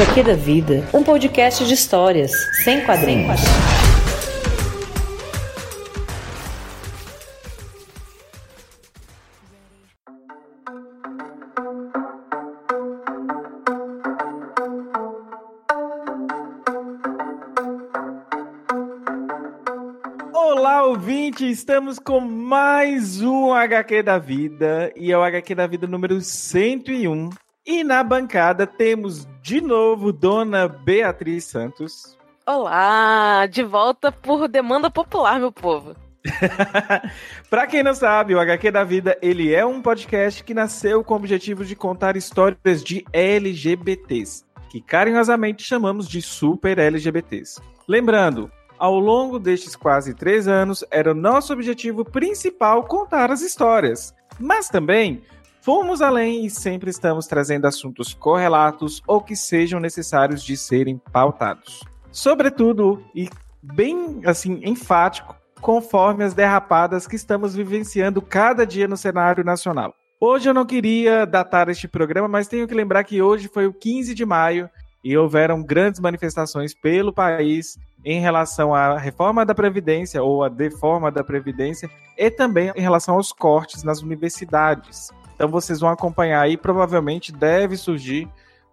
HQ da Vida, um podcast de histórias, sem quadrinhos. Olá, ouvinte! Estamos com mais um HQ da Vida e é o HQ da Vida número 101. E na bancada temos de novo Dona Beatriz Santos. Olá, de volta por demanda popular, meu povo. Para quem não sabe, o HQ da Vida, ele é um podcast que nasceu com o objetivo de contar histórias de LGBTs, que carinhosamente chamamos de super LGBTs. Lembrando, ao longo destes quase três anos, era o nosso objetivo principal contar as histórias. Mas também fomos além e sempre estamos trazendo assuntos correlatos ou que sejam necessários de serem pautados. Sobretudo, e bem assim, enfático, conforme as derrapadas que estamos vivenciando cada dia no cenário nacional. Hoje eu não queria datar este programa, mas tenho que lembrar que hoje foi o 15 de maio e houveram grandes manifestações pelo país em relação à reforma da Previdência ou à deforma da Previdência e também em relação aos cortes nas universidades. Então vocês vão acompanhar aí, provavelmente deve surgir,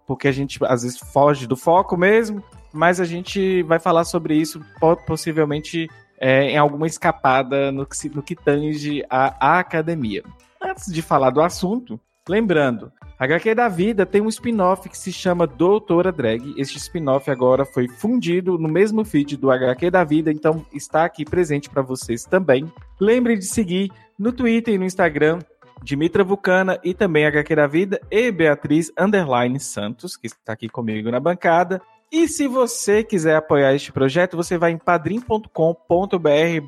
porque a gente às vezes foge do foco mesmo, mas a gente vai falar sobre isso possivelmente é, em alguma escapada no que, no que tange a, a academia. Antes de falar do assunto, lembrando, HQ da Vida tem um spin-off que se chama Doutora Drag. Este spin-off agora foi fundido no mesmo feed do HQ da Vida, então está aqui presente para vocês também. Lembre de seguir no Twitter e no Instagram Dimitra Vulcana e também HQ da Vida e Beatriz Underline Santos, que está aqui comigo na bancada. E se você quiser apoiar este projeto, você vai em padrim.com.br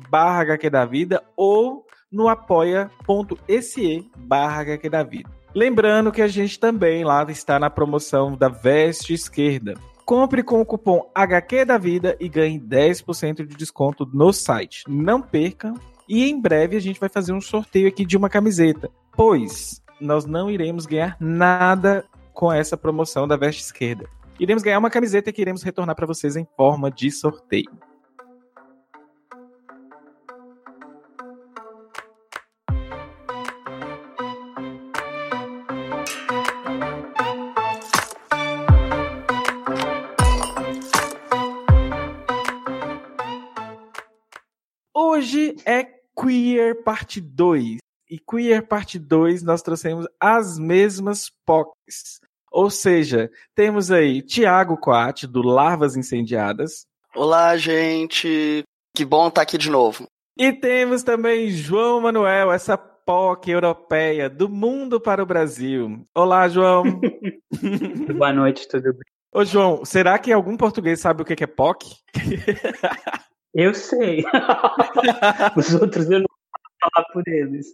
barra HQ da Vida ou no apoia.se barra HQ da Vida. Lembrando que a gente também lá está na promoção da Veste Esquerda. Compre com o cupom HQ da Vida e ganhe 10% de desconto no site. Não perca. E em breve a gente vai fazer um sorteio aqui de uma camiseta. Pois nós não iremos ganhar nada com essa promoção da Veste Esquerda. Iremos ganhar uma camiseta que iremos retornar para vocês em forma de sorteio. Hoje é Queer Parte 2. E Queer Parte 2 nós trouxemos as mesmas POCs. Ou seja, temos aí Tiago Coate, do Larvas Incendiadas. Olá, gente. Que bom estar aqui de novo. E temos também João Manuel, essa POC europeia do mundo para o Brasil. Olá, João. Boa noite, tudo bem? Ô, João, será que algum português sabe o que é POC? Eu sei. Os outros eu não falar por eles.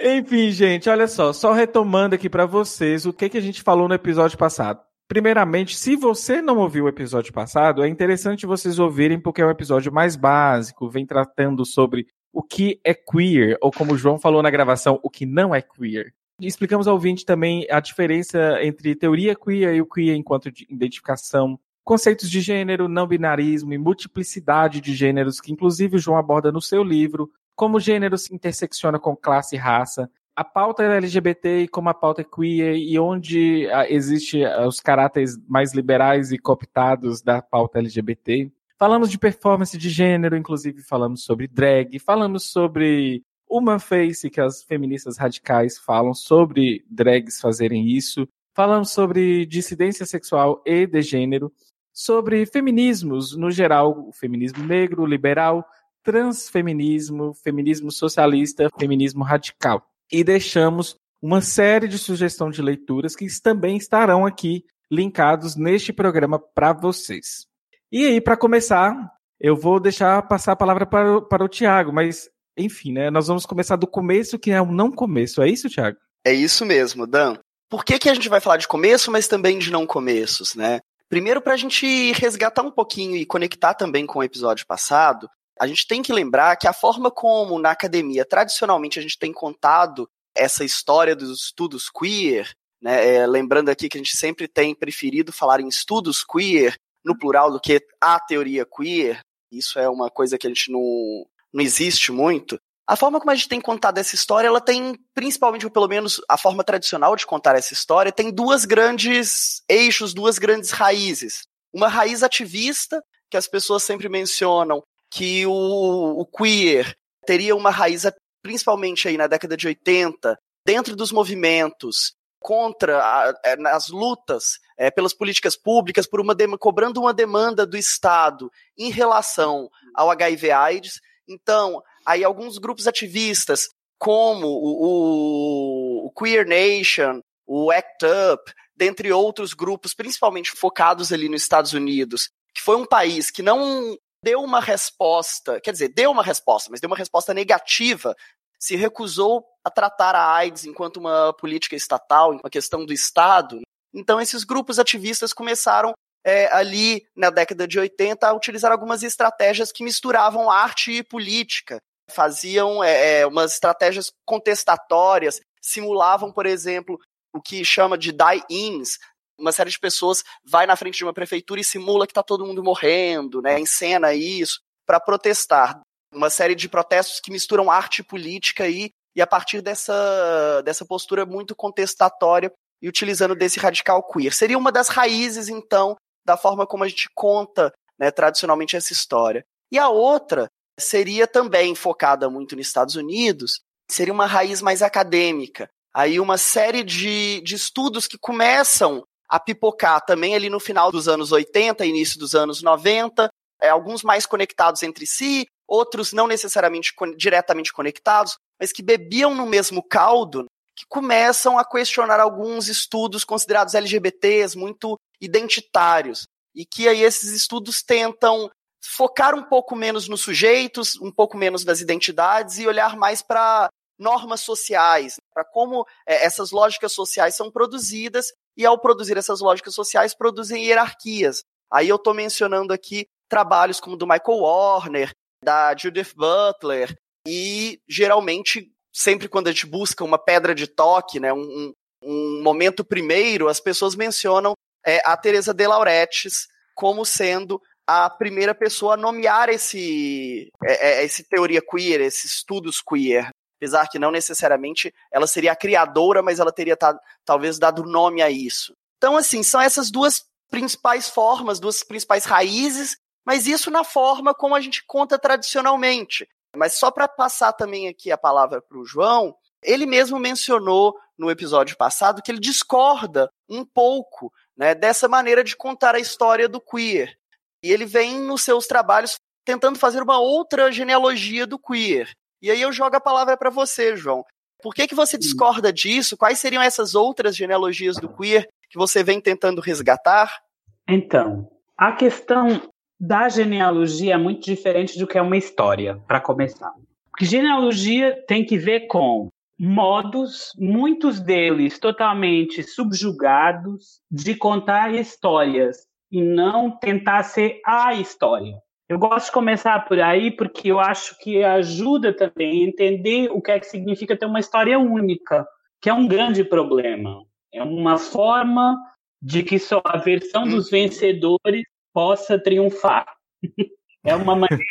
Enfim, gente, olha só, só retomando aqui para vocês o que, que a gente falou no episódio passado. Primeiramente, se você não ouviu o episódio passado, é interessante vocês ouvirem porque é um episódio mais básico, vem tratando sobre o que é queer, ou como o João falou na gravação, o que não é queer. Explicamos ao ouvinte também a diferença entre teoria queer e o queer enquanto identificação, conceitos de gênero, não binarismo e multiplicidade de gêneros, que inclusive o João aborda no seu livro, como o gênero se intersecciona com classe e raça, a pauta LGBT e como a pauta é queer e onde existe os caráteres mais liberais e cooptados da pauta LGBT. Falamos de performance de gênero, inclusive falamos sobre drag, falamos sobre uma face que as feministas radicais falam sobre drags fazerem isso. Falamos sobre dissidência sexual e de gênero, sobre feminismos no geral, o feminismo negro, liberal, transfeminismo, feminismo socialista, feminismo radical. E deixamos uma série de sugestões de leituras que também estarão aqui linkados neste programa para vocês. E aí, para começar, eu vou deixar passar a palavra para, para o Tiago, mas enfim, né? Nós vamos começar do começo, que é o não começo. É isso, Tiago? É isso mesmo, Dan. Por que, que a gente vai falar de começo, mas também de não começos, né? Primeiro, para a gente resgatar um pouquinho e conectar também com o episódio passado, a gente tem que lembrar que a forma como na academia tradicionalmente a gente tem contado essa história dos estudos queer, né? É, lembrando aqui que a gente sempre tem preferido falar em estudos queer no plural do que a teoria queer. Isso é uma coisa que a gente não, não existe muito. A forma como a gente tem contado essa história, ela tem, principalmente, ou pelo menos a forma tradicional de contar essa história, tem duas grandes eixos, duas grandes raízes. Uma raiz ativista, que as pessoas sempre mencionam que o, o queer teria uma raiz, principalmente aí na década de 80, dentro dos movimentos contra a, é, as lutas é, pelas políticas públicas, por uma cobrando uma demanda do Estado em relação ao HIV/AIDS então, aí alguns grupos ativistas, como o, o, o Queer Nation, o ACT UP, dentre outros grupos, principalmente focados ali nos Estados Unidos, que foi um país que não deu uma resposta, quer dizer, deu uma resposta, mas deu uma resposta negativa, se recusou a tratar a AIDS enquanto uma política estatal, uma questão do Estado. Então, esses grupos ativistas começaram é, ali na década de 80 a utilizar algumas estratégias que misturavam arte e política, faziam é, é, umas estratégias contestatórias, simulavam, por exemplo, o que chama de die-ins, uma série de pessoas vai na frente de uma prefeitura e simula que está todo mundo morrendo, né, encena isso, para protestar. Uma série de protestos que misturam arte e política aí, e a partir dessa, dessa postura muito contestatória e utilizando desse radical queer. Seria uma das raízes, então, da forma como a gente conta né, tradicionalmente essa história. E a outra seria também focada muito nos Estados Unidos, seria uma raiz mais acadêmica. Aí uma série de, de estudos que começam a pipocar também ali no final dos anos 80, início dos anos 90, é, alguns mais conectados entre si, outros não necessariamente diretamente conectados, mas que bebiam no mesmo caldo, que começam a questionar alguns estudos considerados LGBTs, muito identitários, e que aí esses estudos tentam focar um pouco menos nos sujeitos, um pouco menos das identidades e olhar mais para normas sociais, para como é, essas lógicas sociais são produzidas e ao produzir essas lógicas sociais produzem hierarquias. Aí eu estou mencionando aqui trabalhos como do Michael Warner, da Judith Butler e geralmente sempre quando a gente busca uma pedra de toque, né, um, um momento primeiro, as pessoas mencionam é, a Teresa de Lauretis como sendo a primeira pessoa a nomear esse, é, é, esse teoria queer, esses estudos queer. Apesar que não necessariamente ela seria a criadora, mas ela teria talvez dado nome a isso. Então, assim, são essas duas principais formas, duas principais raízes, mas isso na forma como a gente conta tradicionalmente. Mas só para passar também aqui a palavra para o João, ele mesmo mencionou no episódio passado que ele discorda um pouco né, dessa maneira de contar a história do queer. E ele vem nos seus trabalhos tentando fazer uma outra genealogia do queer. E aí eu jogo a palavra para você, João. Por que, que você discorda disso? Quais seriam essas outras genealogias do queer que você vem tentando resgatar? Então, a questão da genealogia é muito diferente do que é uma história, para começar. Porque genealogia tem que ver com modos, muitos deles totalmente subjugados, de contar histórias e não tentar ser a história. Eu gosto de começar por aí porque eu acho que ajuda também a entender o que é que significa ter uma história única, que é um grande problema. É uma forma de que só a versão dos vencedores possa triunfar. É uma maneira.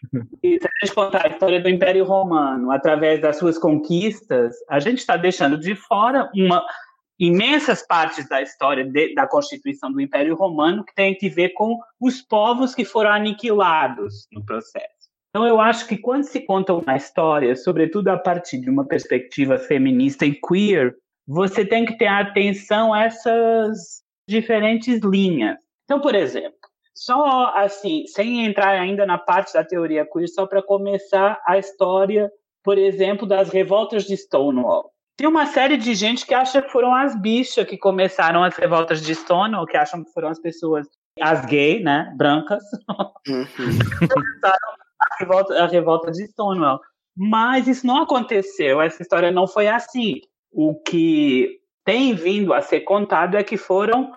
se a gente contar a história do Império Romano através das suas conquistas, a gente está deixando de fora uma imensas partes da história de, da constituição do Império Romano que tem que ver com os povos que foram aniquilados no processo. Então, eu acho que quando se conta uma história, sobretudo a partir de uma perspectiva feminista e queer, você tem que ter atenção a essas diferentes linhas. Então, por exemplo, só assim, sem entrar ainda na parte da teoria queer, só para começar a história, por exemplo, das revoltas de Stonewall. Tem uma série de gente que acha que foram as bichas que começaram as revoltas de Stonewall, que acham que foram as pessoas, as gays, né, brancas, Uhum. começaram a revolta, a revolta de Stonewall. Mas isso não aconteceu, essa história não foi assim. O que tem vindo a ser contado é que foram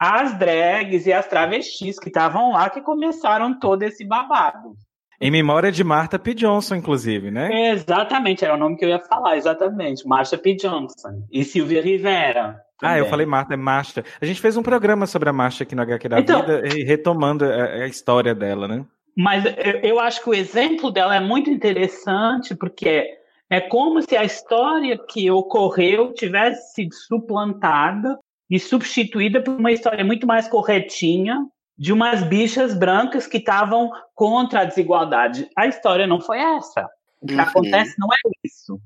as drags e as travestis que estavam lá que começaram todo esse babado. Em memória de Martha P. Johnson, inclusive, né? Exatamente, era o nome que eu ia falar, exatamente. Marsha P. Johnson e Silvia Rivera. Ah, eu também. falei Marta, é Marta. A gente fez um programa sobre a Marta aqui no HQ da Então- Vida, retomando a, a história dela, né? Mas eu, eu acho que o exemplo dela é muito interessante, porque é como se a história que ocorreu tivesse sido suplantada e substituída por uma história muito mais corretinha de umas bichas brancas que estavam contra a desigualdade. A história não foi essa. O que Uhum. acontece não é isso.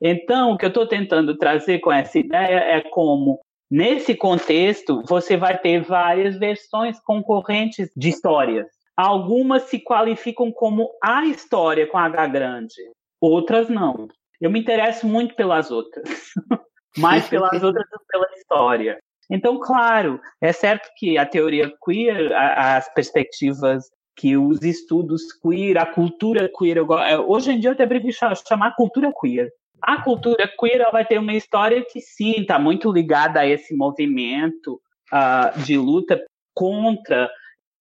Então, o que eu estou tentando trazer com essa ideia é como, nesse contexto, você vai ter várias versões concorrentes de histórias. Algumas se qualificam como a história com H grande, outras não. Eu me interesso muito pelas outras, mais pelas outras do que pela história. Então, claro, é certo que a teoria queer, a- as perspectivas que os estudos queer, a cultura queer, é, hoje em dia eu até prefiro cha- chamar cultura queer. A cultura queer ela vai ter uma história que sim, está muito ligada a esse movimento ah, de luta contra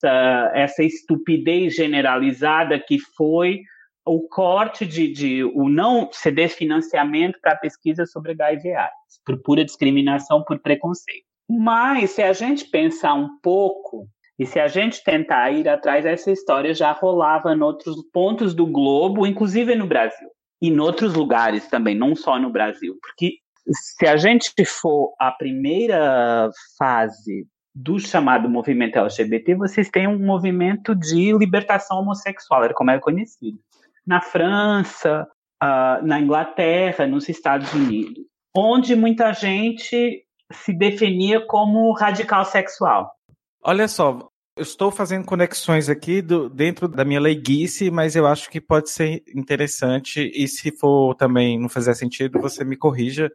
essa, essa estupidez generalizada que foi o corte de, de o não ceder financiamento para pesquisa sobre HIV AIDS, por pura discriminação, por preconceito. Mas se a gente pensar um pouco e se a gente tentar ir atrás, essa história já rolava em outros pontos do globo, inclusive no Brasil. E em outros lugares também, não só no Brasil. Porque se a gente for a primeira fase do chamado movimento LGBT, vocês têm um movimento de libertação homossexual, era como é conhecido. Na França, ah, na Inglaterra, nos Estados Unidos, onde muita gente se definia como radical sexual. Olha só, eu estou fazendo conexões aqui do- dentro da minha leiguice, mas eu acho que pode ser interessante e se for também não fizer sentido, você me corrija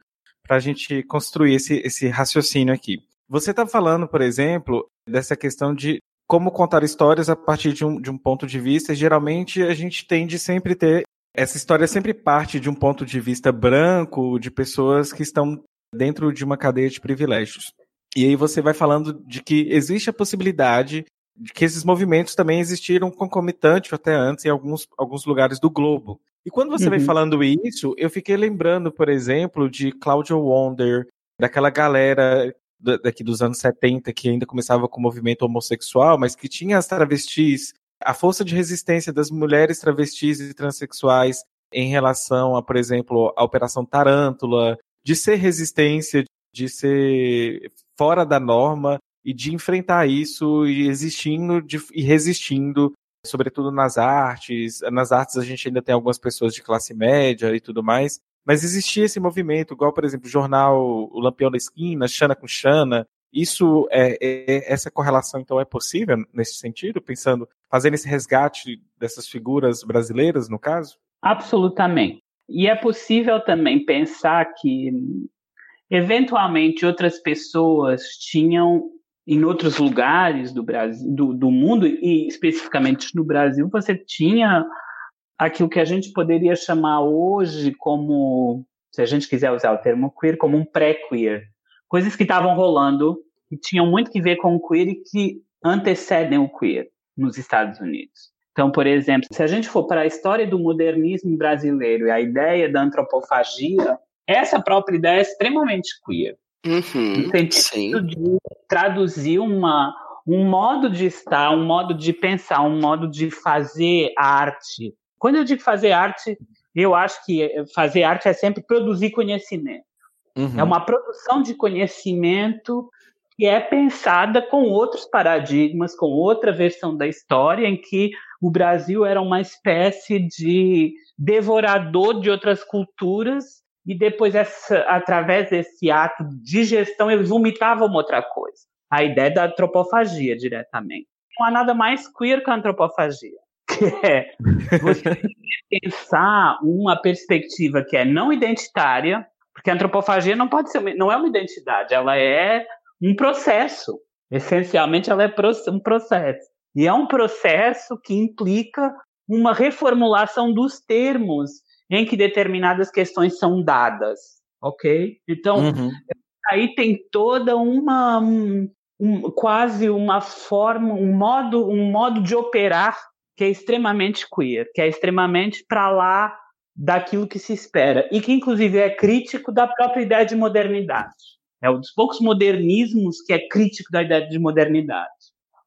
para a gente construir esse, esse raciocínio aqui. Você está falando, por exemplo, dessa questão de como contar histórias a partir de um, de um ponto de vista. Geralmente a gente tende sempre ter essa história sempre parte de um ponto de vista branco, de pessoas que estão dentro de uma cadeia de privilégios. E aí você vai falando de que existe a possibilidade de que esses movimentos também existiram concomitante até antes em alguns, alguns lugares do globo. E quando você Uhum. vem falando isso, eu fiquei lembrando, por exemplo, de Claudia Wonder, daquela galera da- daqui dos anos 70 que ainda começava com o movimento homossexual, mas que tinha as travestis, a força de resistência das mulheres travestis e transexuais em relação a, por exemplo, a Operação Tarântula, de ser resistência, de ser fora da norma e de enfrentar isso e existindo de- e resistindo, sobretudo nas artes. Nas artes a gente ainda tem algumas pessoas de classe média e tudo mais, mas existia esse movimento, igual, por exemplo, o jornal O Lampião da Esquina, Xana com Xana. Isso é, é- essa correlação então é possível nesse sentido, pensando, fazendo esse resgate dessas figuras brasileiras, no caso? Absolutamente. E é possível também pensar que, eventualmente, outras pessoas tinham, em outros lugares do Brasil, do, do mundo, e especificamente no Brasil, você tinha aquilo que a gente poderia chamar hoje como, se a gente quiser usar o termo queer, como um pré-queer. Coisas que estavam rolando e tinham muito que ver com o queer e que antecedem o queer nos Estados Unidos. Então, por exemplo, se a gente for para a história do modernismo brasileiro e a ideia da antropofagia, essa própria ideia é extremamente queer. Uhum, No sentido sim. de traduzir uma, um modo de estar, um modo de pensar, um modo de fazer arte. Quando eu digo fazer arte, eu acho que fazer arte é sempre produzir conhecimento. É uma produção de conhecimento que é pensada com outros paradigmas, com outra versão da história, em que o Brasil era uma espécie de devorador de outras culturas e depois, essa, através desse ato de gestão, eles vomitavam outra coisa. A ideia da antropofagia, diretamente. Não há nada mais queer que a antropofagia. Que é você pensar uma perspectiva que é não identitária, Porque a antropofagia não pode ser, não é uma identidade, ela é um processo. Essencialmente, ela é um processo. E é um processo que implica uma reformulação dos termos em que determinadas questões são dadas, ok? Então, uhum. aí tem toda uma um, quase uma forma, um modo, um modo de operar que é extremamente queer, que é extremamente para lá daquilo que se espera e que inclusive é crítico da própria ideia de modernidade. É um dos poucos modernismos que é crítico da ideia de modernidade.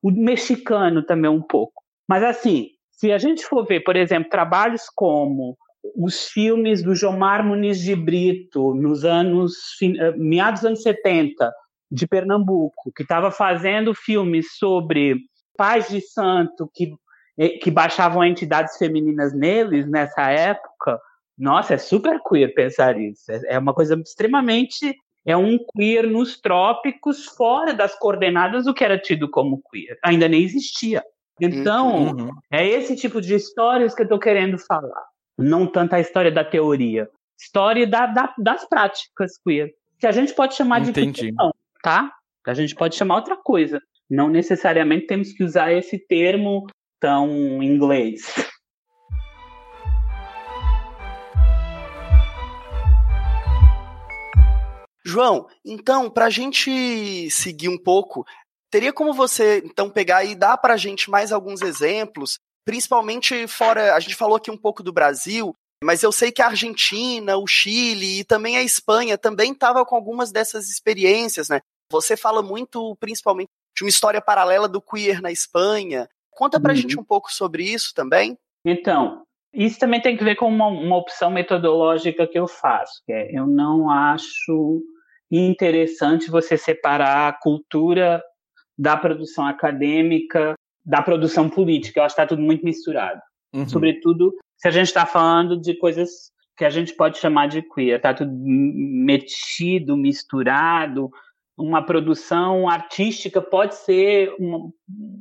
O mexicano também um pouco. Mas assim, se a gente for ver, por exemplo, trabalhos como os filmes do Jomar Muniz de Brito, nos anos, eh, meados dos anos 70, de Pernambuco, que estava fazendo filmes sobre pais de santo que, eh, que baixavam entidades femininas neles nessa época, nossa, é super queer pensar isso. É, é uma coisa extremamente. É um queer nos trópicos, fora das coordenadas do que era tido como queer. Ainda nem existia. Então, uhum. é esse tipo de histórias que eu estou querendo falar. Não tanto a história da teoria. História da, da, das práticas queer. Que a gente pode chamar Entendi. de ficção, tá? A gente pode chamar outra coisa. Não necessariamente temos que usar esse termo tão inglês. João, então, para a gente seguir um pouco, Teria como você, então, pegar e dar para a gente mais alguns exemplos, principalmente fora. A gente falou aqui um pouco do Brasil, mas eu sei que a Argentina, o Chile e também a Espanha também estavam com algumas dessas experiências, né? Você fala muito, principalmente, de uma história paralela do queer na Espanha. Conta pra uhum. gente um pouco sobre isso também. Então, isso também tem que ver com uma, uma opção metodológica que eu faço, que é eu não acho interessante você separar a cultura da produção acadêmica, da produção política. Eu acho que está tudo muito misturado. Uhum. Sobretudo se a gente está falando de coisas que a gente pode chamar de queer. Está tudo metido, misturado. Uma produção artística pode ser uma,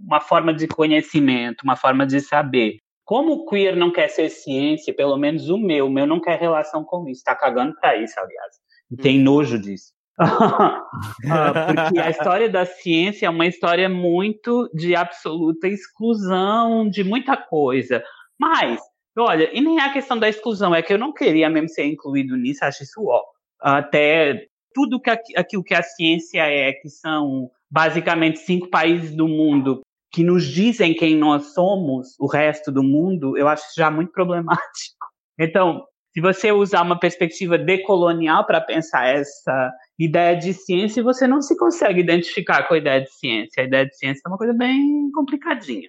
uma forma de conhecimento, uma forma de saber. Como o queer não quer ser ciência, pelo menos o meu, o meu não quer relação com isso. Está cagando para isso, aliás. E tem uhum. nojo disso. porque a história da ciência é uma história muito de absoluta exclusão de muita coisa. Mas, olha, e nem é a questão da exclusão, é que eu não queria mesmo ser incluído nisso, acho isso ó. Até tudo que aquilo que a ciência é, que são basicamente cinco países do mundo que nos dizem quem nós somos, o resto do mundo, eu acho já muito problemático. Então, se você usar uma perspectiva decolonial para pensar essa ideia de ciência, você não se consegue identificar com a ideia de ciência. A ideia de ciência é uma coisa bem complicadinha.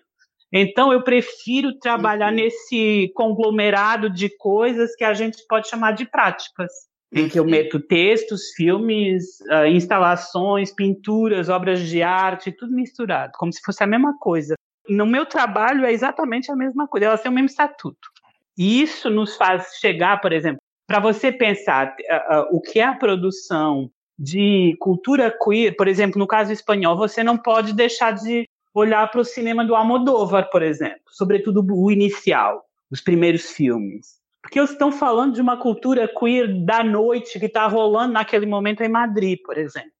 Então, eu prefiro trabalhar uhum. nesse conglomerado de coisas que a gente pode chamar de práticas, em que eu meto textos, filmes, uh, instalações, pinturas, obras de arte, tudo misturado, como se fosse a mesma coisa. No meu trabalho é exatamente a mesma coisa, elas têm o mesmo estatuto. E isso nos faz chegar, por exemplo, para você pensar uh, uh, o que é a produção de cultura queer, por exemplo, no caso espanhol, você não pode deixar de olhar para o cinema do Almodóvar, por exemplo, sobretudo o inicial, os primeiros filmes. Porque eles estão falando de uma cultura queer da noite que está rolando naquele momento em Madrid, por exemplo.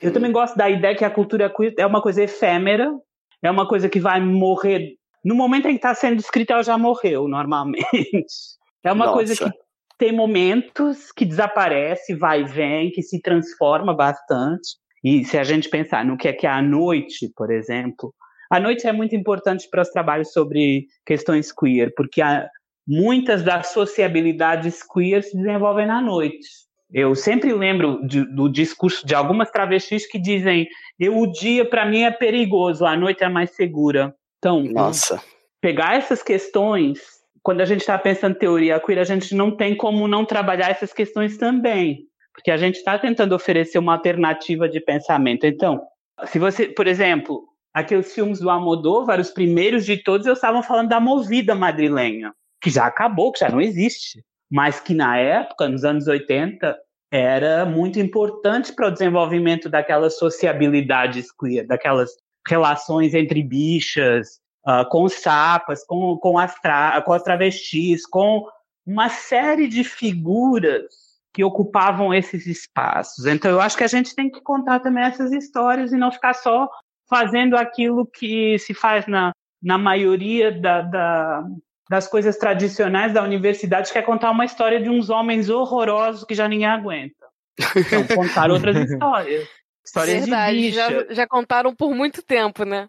Eu também gosto da ideia que a cultura queer é uma coisa efêmera, é uma coisa que vai morrer no momento em que está sendo escrita, ela já morreu, normalmente. É uma Nossa. coisa que tem momentos que desaparece, vai e vem, que se transforma bastante. E se a gente pensar no que é que é a noite, por exemplo, a noite é muito importante para os trabalhos sobre questões queer, porque muitas das sociabilidades queer se desenvolvem na noite. Eu sempre lembro de, do discurso de algumas travestis que dizem: eu, o dia para mim é perigoso, a noite é mais segura. Então, Nossa. pegar essas questões, quando a gente está pensando em teoria queer, a gente não tem como não trabalhar essas questões também, porque a gente está tentando oferecer uma alternativa de pensamento. Então, se você, por exemplo, aqueles filmes do Almodóvar, os primeiros de todos, eu estavam falando da movida madrilenha, que já acabou, que já não existe, mas que na época, nos anos 80, era muito importante para o desenvolvimento daquelas sociabilidades queer, daquelas relações entre bichas, uh, com sapas, com, com, as com as travestis, com uma série de figuras que ocupavam esses espaços. Então, eu acho que a gente tem que contar também essas histórias e não ficar só fazendo aquilo que se faz na, na maioria da, da, das coisas tradicionais da universidade, que é contar uma história de uns homens horrorosos que já ninguém aguenta. Então, contar outras histórias. Histórias Verdade, de já, bicha. já contaram por muito tempo, né?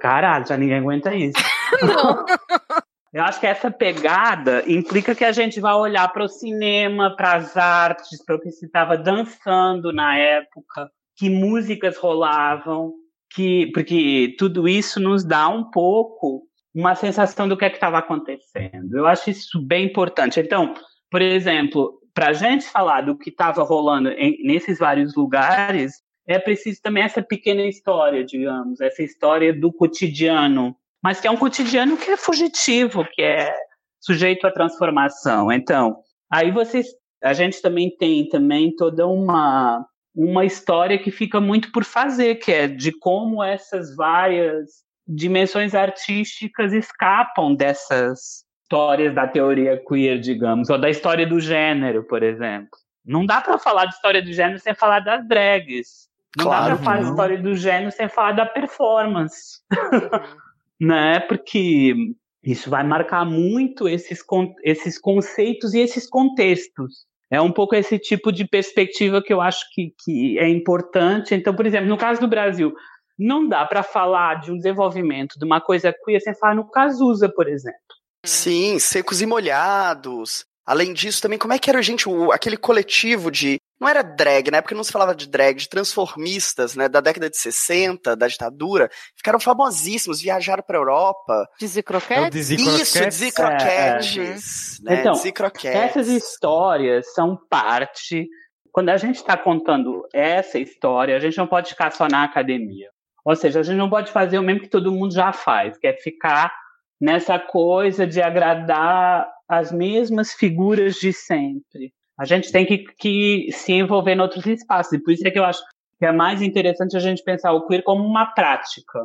Caralho, já ninguém aguenta isso. Não. Eu acho que essa pegada implica que a gente vai olhar para o cinema, para as artes, para o que se estava dançando na época, que músicas rolavam, que porque tudo isso nos dá um pouco uma sensação do que é que estava acontecendo. Eu acho isso bem importante. Então, por exemplo, para a gente falar do que estava rolando em, nesses vários lugares, é preciso também essa pequena história, digamos, essa história do cotidiano, mas que é um cotidiano que é fugitivo, que é sujeito à transformação. Então, aí vocês, a gente também tem também toda uma uma história que fica muito por fazer, que é de como essas várias dimensões artísticas escapam dessas histórias da teoria queer, digamos, ou da história do gênero, por exemplo. Não dá para falar de história do gênero sem falar das drags. Não Claro dá para falar não. história do gênero sem falar da performance. né? Porque isso vai marcar muito esses, esses conceitos e esses contextos. É um pouco esse tipo de perspectiva que eu acho que, que é importante. Então, por exemplo, no caso do Brasil, não dá para falar de um desenvolvimento de uma coisa queer sem falar no Cazuza, por exemplo. Sim, secos e molhados. Além disso, também, como é que era, gente, o, aquele coletivo de. Não era drag, na época não se falava de drag, de transformistas, né? Da década de 60, da ditadura. Ficaram famosíssimos, viajaram pra Europa. Dizzy É o Croquete? Dizzy Isso, Croquettes. Croquetes. Né? Então, Dizzy Croquetes. Essas histórias são parte. Quando a gente está contando essa história, a gente não pode ficar só na academia. Ou seja, a gente não pode fazer o mesmo que todo mundo já faz, que é ficar nessa coisa de agradar as mesmas figuras de sempre. A gente tem que, que se envolver em outros espaços. E por isso é que eu acho que é mais interessante a gente pensar o queer como uma prática.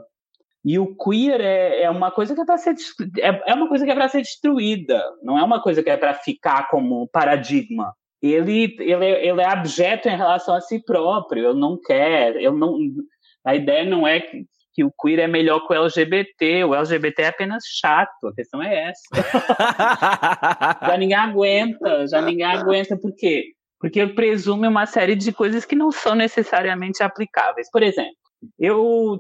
E o queer é, é uma coisa que é para ser é, é uma coisa que é para ser destruída, não é uma coisa que é para ficar como paradigma. Ele, ele, é- ele é abjeto em relação a si próprio. Ele não quer, ele não. A ideia não é que, o queer é melhor que o LGBT. O LGBT é apenas chato. A questão é essa. Já ninguém aguenta, já ninguém aguenta. Por quê? Porque presume uma série de coisas que não são necessariamente aplicáveis. Por exemplo, eu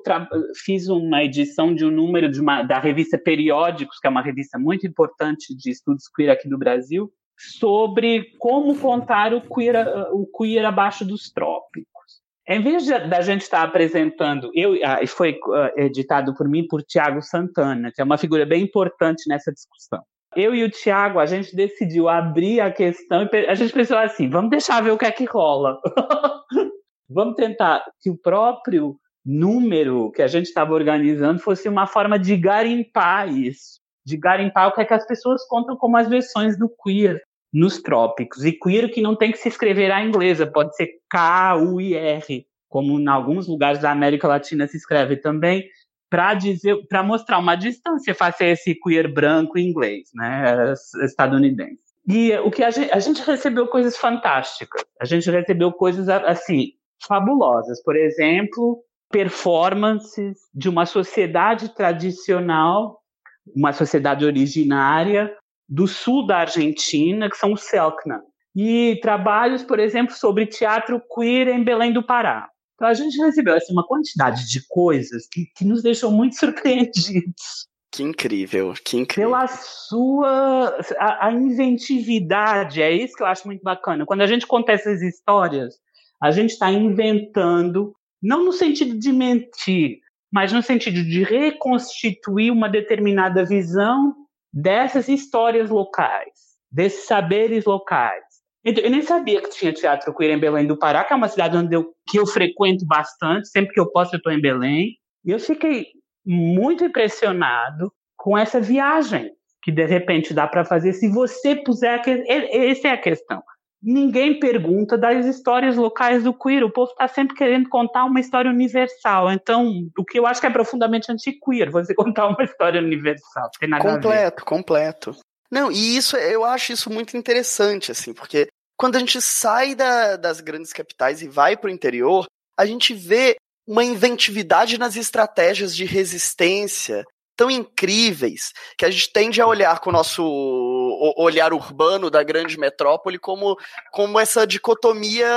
fiz uma edição de um número de uma- da revista Periódicos, que é uma revista muito importante de estudos queer aqui do Brasil, sobre como contar o queer, o queer abaixo dos trópicos. Em vez de, da gente estar apresentando, eu, ah, e foi ah, editado por mim por Tiago Santana, que é uma figura bem importante nessa discussão. Eu e o Tiago, a gente decidiu abrir a questão e a gente pensou assim: vamos deixar ver o que é que rola. vamos tentar que o próprio número que a gente estava organizando fosse uma forma de garimpar isso, de garimpar o que é que as pessoas contam como as versões do queer nos trópicos. E queer que não tem que se escrever à inglesa, pode ser K-U-I-R, como em alguns lugares da América Latina se escreve também, para dizer, para mostrar uma distância face a esse queer branco inglês, né, estadunidense. E o que a gente, a gente recebeu coisas fantásticas. A gente recebeu coisas assim fabulosas. Por exemplo, performances de uma sociedade tradicional, uma sociedade originária do sul da Argentina, que são os Selknam. E trabalhos, por exemplo, sobre teatro queer em Belém do Pará. Então a gente recebeu assim, uma quantidade de coisas que, que nos deixou muito surpreendidos Que incrível, que incrível. pela sua a, a inventividade. É isso que eu acho muito bacana. Quando a gente conta essas histórias, a gente está inventando, não no sentido de mentir, mas no sentido de reconstituir uma determinada visão dessas histórias locais, desses saberes locais. Então, eu nem sabia que tinha teatro queer em Belém do Pará, que é uma cidade onde eu, que eu frequento bastante, sempre que eu posso eu estou em Belém. E eu fiquei muito impressionado com essa viagem que de repente dá para fazer se você puser. Essa é a questão. Ninguém pergunta das histórias locais do queer. O povo está sempre querendo contar uma história universal. Então, o que eu acho que é profundamente anti-queer, você contar uma história universal. Completo, completo. Não, e isso eu acho isso muito interessante, assim, porque quando a gente sai da, das grandes capitais e vai para o interior, a gente vê uma inventividade nas estratégias de resistência tão incríveis que a gente tende a olhar com o nosso olhar urbano da grande metrópole como, como essa dicotomia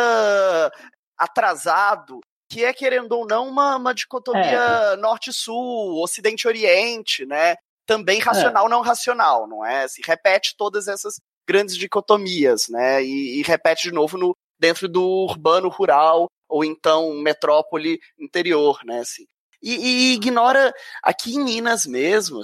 atrasado, que é, querendo ou não, uma, uma dicotomia é. norte-sul, ocidente-oriente, né? Também é. racional, é. não racional, não é? Se repete todas essas grandes dicotomias, né? E, e repete de novo no, dentro do urbano rural ou então metrópole interior, né? Assim. E, e ignora aqui em Minas mesmo,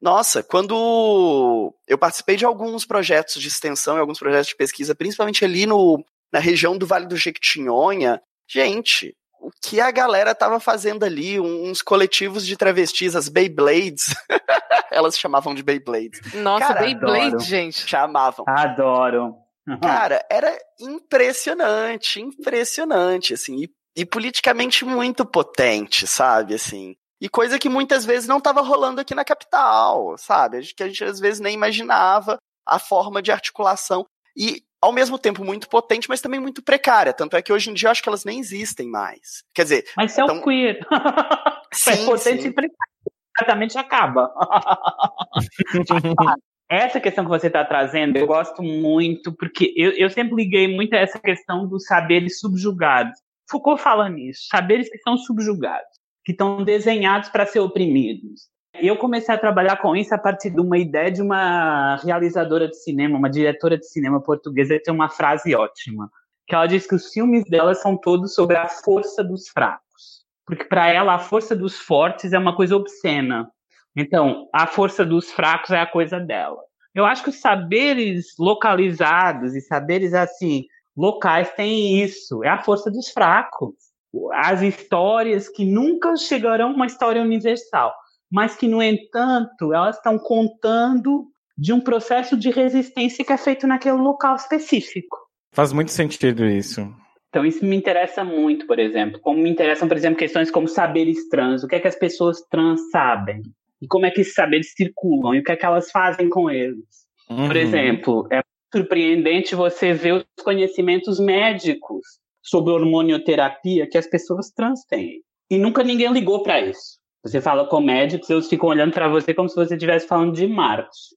nossa, quando eu participei de alguns projetos de extensão e alguns projetos de pesquisa, principalmente ali no, na região do Vale do Jequitinhonha, gente, o que a galera tava fazendo ali, uns coletivos de travestis, as Beyblades. Elas chamavam de Beyblades. Nossa, Cara, Beyblade, adoro. gente. Chamavam. Adoro. Cara, era impressionante, impressionante, assim, e, e, politicamente muito potente, sabe, assim. E coisa que muitas vezes não estava rolando aqui na capital, sabe? Que a gente às vezes nem imaginava a forma de articulação. E ao mesmo tempo muito potente, mas também muito precária. Tanto é que hoje em dia eu acho que elas nem existem mais. Quer dizer. Mas é o queer. sim, é potente sim. e precário. Exatamente acaba. essa questão que você está trazendo, eu gosto muito, porque eu, eu sempre liguei muito a essa questão dos saberes subjugados. Foucault fala nisso, saberes que são subjugados, que estão desenhados para ser oprimidos. Eu comecei a trabalhar com isso a partir de uma ideia de uma realizadora de cinema, uma diretora de cinema portuguesa, que tem uma frase ótima, que ela diz que os filmes dela são todos sobre a força dos fracos. Porque para ela a força dos fortes é uma coisa obscena. Então, a força dos fracos é a coisa dela. Eu acho que os saberes localizados e saberes assim locais têm isso, é a força dos fracos. As histórias que nunca chegarão a uma história universal mas que, no entanto, elas estão contando de um processo de resistência que é feito naquele local específico. Faz muito sentido isso. Então, isso me interessa muito, por exemplo. Como me interessam, por exemplo, questões como saberes trans. O que é que as pessoas trans sabem? E como é que esses saberes circulam? E o que é que elas fazem com eles? Uhum. Por exemplo, é surpreendente você ver os conhecimentos médicos sobre hormonioterapia que as pessoas trans têm. E nunca ninguém ligou para isso. Você fala com médicos, eles ficam olhando para você como se você estivesse falando de Marte.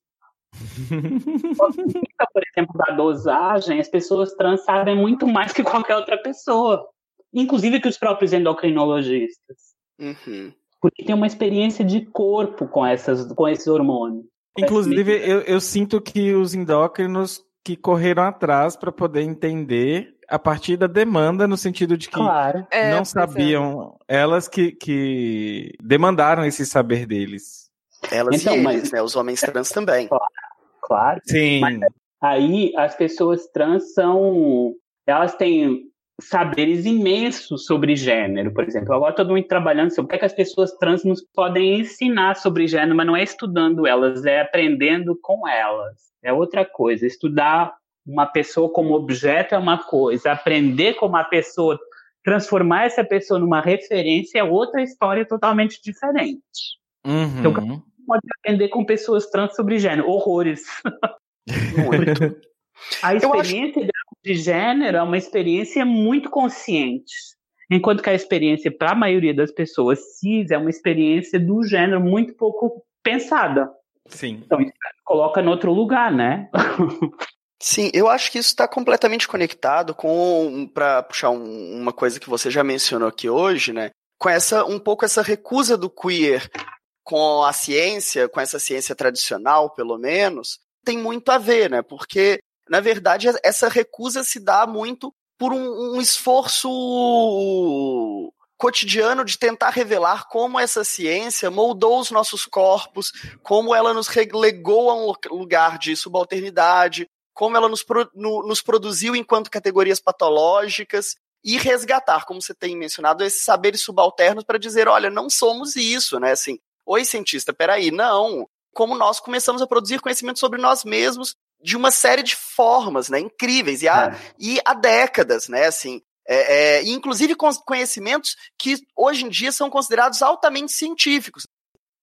por exemplo, da dosagem, as pessoas trans sabem muito mais que qualquer outra pessoa, inclusive que os próprios endocrinologistas. Uhum. Porque tem uma experiência de corpo com, essas, com esses hormônios. Inclusive, eu, eu sinto que os endócrinos que correram atrás para poder entender a partir da demanda, no sentido de que claro. É, não é, sabiam, é. elas que, que demandaram esse saber deles. Elas então, e eles, mas... né? Os homens trans também. Claro. claro. Sim. Mas aí as pessoas trans são. Elas têm saberes imensos sobre gênero, por exemplo. Agora todo mundo trabalhando sobre o que, é que as pessoas trans nos podem ensinar sobre gênero, mas não é estudando elas, é aprendendo com elas. É outra coisa. Estudar uma pessoa como objeto é uma coisa, aprender como a pessoa, transformar essa pessoa numa referência é outra história totalmente diferente. Uhum. Então, pode aprender com pessoas trans sobre gênero, horrores. Muito. A experiência acho... de gênero é uma experiência muito consciente, enquanto que a experiência para a maioria das pessoas cis é uma experiência do gênero muito pouco pensada. Sim. Então isso coloca no outro lugar, né? Sim, eu acho que isso está completamente conectado com, para puxar um, uma coisa que você já mencionou aqui hoje, né? Com essa, um pouco essa recusa do queer com a ciência, com essa ciência tradicional, pelo menos, tem muito a ver, né? Porque, na verdade, essa recusa se dá muito por um, um esforço cotidiano de tentar revelar como essa ciência moldou os nossos corpos, como ela nos relegou a um lugar de subalternidade, como ela nos, pro, no, nos produziu enquanto categorias patológicas e resgatar, como você tem mencionado, esses saberes subalternos para dizer, olha, não somos isso, né? Assim, oi cientista, peraí, não. Como nós começamos a produzir conhecimento sobre nós mesmos de uma série de formas, né? Incríveis e há, é. e há décadas, né? Assim, é, é, inclusive com conhecimentos que hoje em dia são considerados altamente científicos.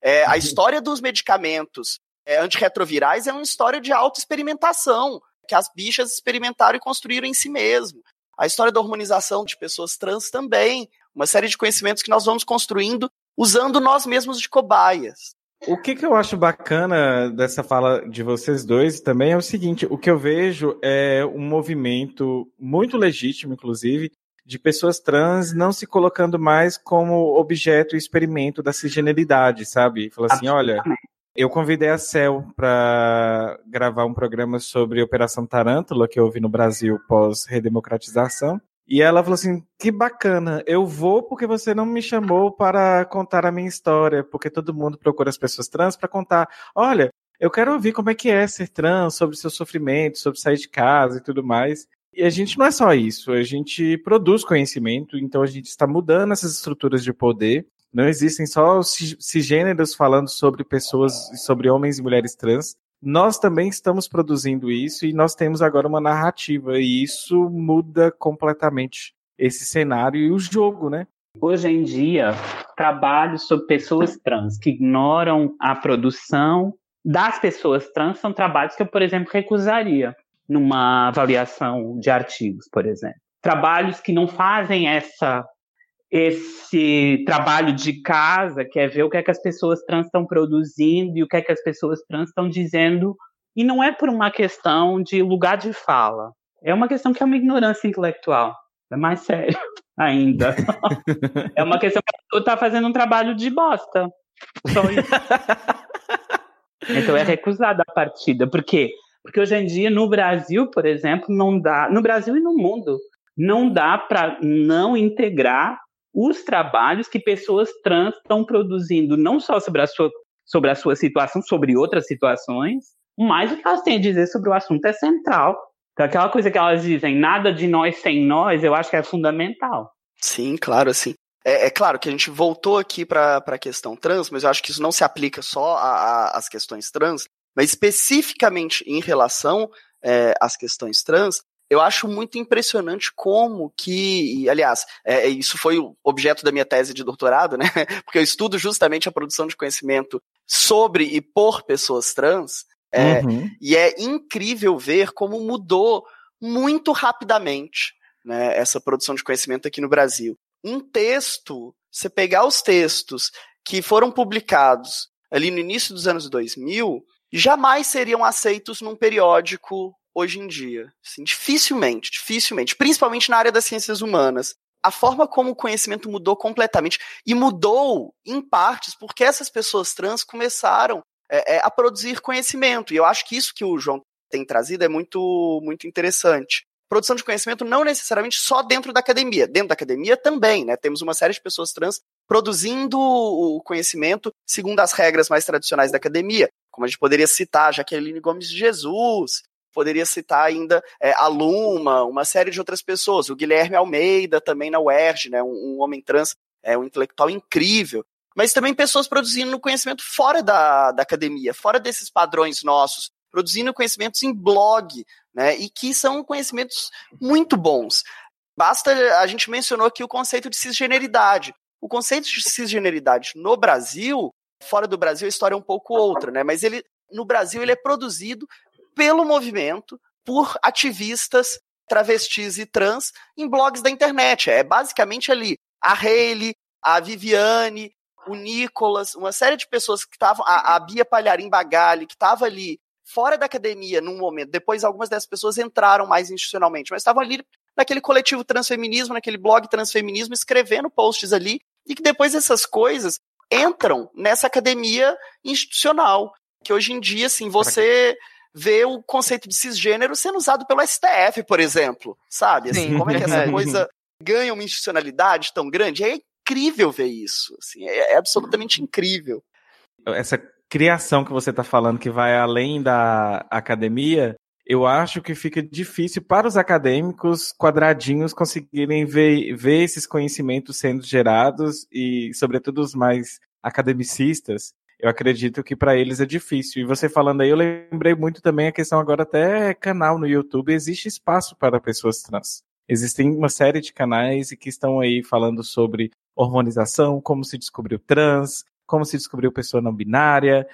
É, a uhum. história dos medicamentos é, antirretrovirais é uma história de autoexperimentação. Que as bichas experimentaram e construíram em si mesmo. A história da hormonização de pessoas trans também. Uma série de conhecimentos que nós vamos construindo usando nós mesmos de cobaias. O que, que eu acho bacana dessa fala de vocês dois também é o seguinte: o que eu vejo é um movimento muito legítimo, inclusive, de pessoas trans não se colocando mais como objeto e experimento da cisgeneridade, sabe? Fala assim, olha, eu convidei a Cel para gravar um programa sobre Operação Tarântula, que houve no Brasil pós-redemocratização. E ela falou assim: que bacana, eu vou porque você não me chamou para contar a minha história, porque todo mundo procura as pessoas trans para contar. Olha, eu quero ouvir como é que é ser trans, sobre seu sofrimento, sobre sair de casa e tudo mais. E a gente não é só isso, a gente produz conhecimento, então a gente está mudando essas estruturas de poder. Não existem só os cisgêneros falando sobre pessoas, sobre homens e mulheres trans nós também estamos produzindo isso e nós temos agora uma narrativa e isso muda completamente esse cenário e o jogo, né? Hoje em dia, trabalhos sobre pessoas trans que ignoram a produção das pessoas trans são trabalhos que eu, por exemplo, recusaria numa avaliação de artigos, por exemplo. Trabalhos que não fazem essa esse trabalho de casa, que é ver o que é que as pessoas trans estão produzindo e o que é que as pessoas trans estão dizendo. E não é por uma questão de lugar de fala. É uma questão que é uma ignorância intelectual. É mais sério ainda. é uma questão que pessoa está fazendo um trabalho de bosta. Então é recusada a partida. Por quê? Porque hoje em dia, no Brasil, por exemplo, não dá. No Brasil e no mundo, não dá para não integrar os trabalhos que pessoas trans estão produzindo, não só sobre a sua, sobre a sua situação, sobre outras situações, mas o que elas têm a dizer sobre o assunto é central. Então, aquela coisa que elas dizem, nada de nós sem nós, eu acho que é fundamental. Sim, claro, assim. É, é claro que a gente voltou aqui para a questão trans, mas eu acho que isso não se aplica só às questões trans, mas especificamente em relação é, às questões trans, eu acho muito impressionante como que, aliás, é, é, isso foi o objeto da minha tese de doutorado, né? Porque eu estudo justamente a produção de conhecimento sobre e por pessoas trans. É, uhum. E é incrível ver como mudou muito rapidamente né, essa produção de conhecimento aqui no Brasil. Um texto, você pegar os textos que foram publicados ali no início dos anos 2000, jamais seriam aceitos num periódico hoje em dia. Assim, dificilmente, dificilmente, principalmente na área das ciências humanas. A forma como o conhecimento mudou completamente. E mudou, em partes, porque essas pessoas trans começaram é, é, a produzir conhecimento. E eu acho que isso que o João tem trazido é muito, muito interessante. Produção de conhecimento não necessariamente só dentro da academia. Dentro da academia também, né? Temos uma série de pessoas trans produzindo o conhecimento segundo as regras mais tradicionais da academia. Como a gente poderia citar Jaqueline Gomes de Jesus, poderia citar ainda é, a Luma, uma série de outras pessoas, o Guilherme Almeida também na UERJ, né, um, um homem trans, é um intelectual incrível, mas também pessoas produzindo conhecimento fora da, da academia, fora desses padrões nossos, produzindo conhecimentos em blog, né, e que são conhecimentos muito bons. Basta, a gente mencionou aqui o conceito de cisgeneridade. O conceito de cisgeneridade no Brasil, fora do Brasil a história é um pouco outra, né, mas ele, no Brasil ele é produzido pelo movimento, por ativistas travestis e trans em blogs da internet. É basicamente ali a Hayley, a Viviane, o Nicolas, uma série de pessoas que estavam, a, a, Bia Palharim Bagali, que estava ali fora da academia num momento. Depois algumas dessas pessoas entraram mais institucionalmente, mas estavam ali naquele coletivo transfeminismo, naquele blog transfeminismo, escrevendo posts ali, e que depois essas coisas entram nessa academia institucional, que hoje em dia, assim, você ver o conceito de cisgênero sendo usado pelo STF, por exemplo, sabe? Assim, como é que essa coisa ganha uma institucionalidade tão grande? É incrível ver isso, assim, é, é absolutamente incrível. Essa criação que você está falando que vai além da academia, eu acho que fica difícil para os acadêmicos quadradinhos conseguirem ver, ver esses conhecimentos sendo gerados e, sobretudo, os mais academicistas, eu acredito que para eles é difícil. E você falando aí, eu lembrei muito também a questão agora até canal no YouTube, existe espaço para pessoas trans. Existem uma série de canais que estão aí falando sobre hormonização, como se descobriu trans, como se descobriu pessoa não binária,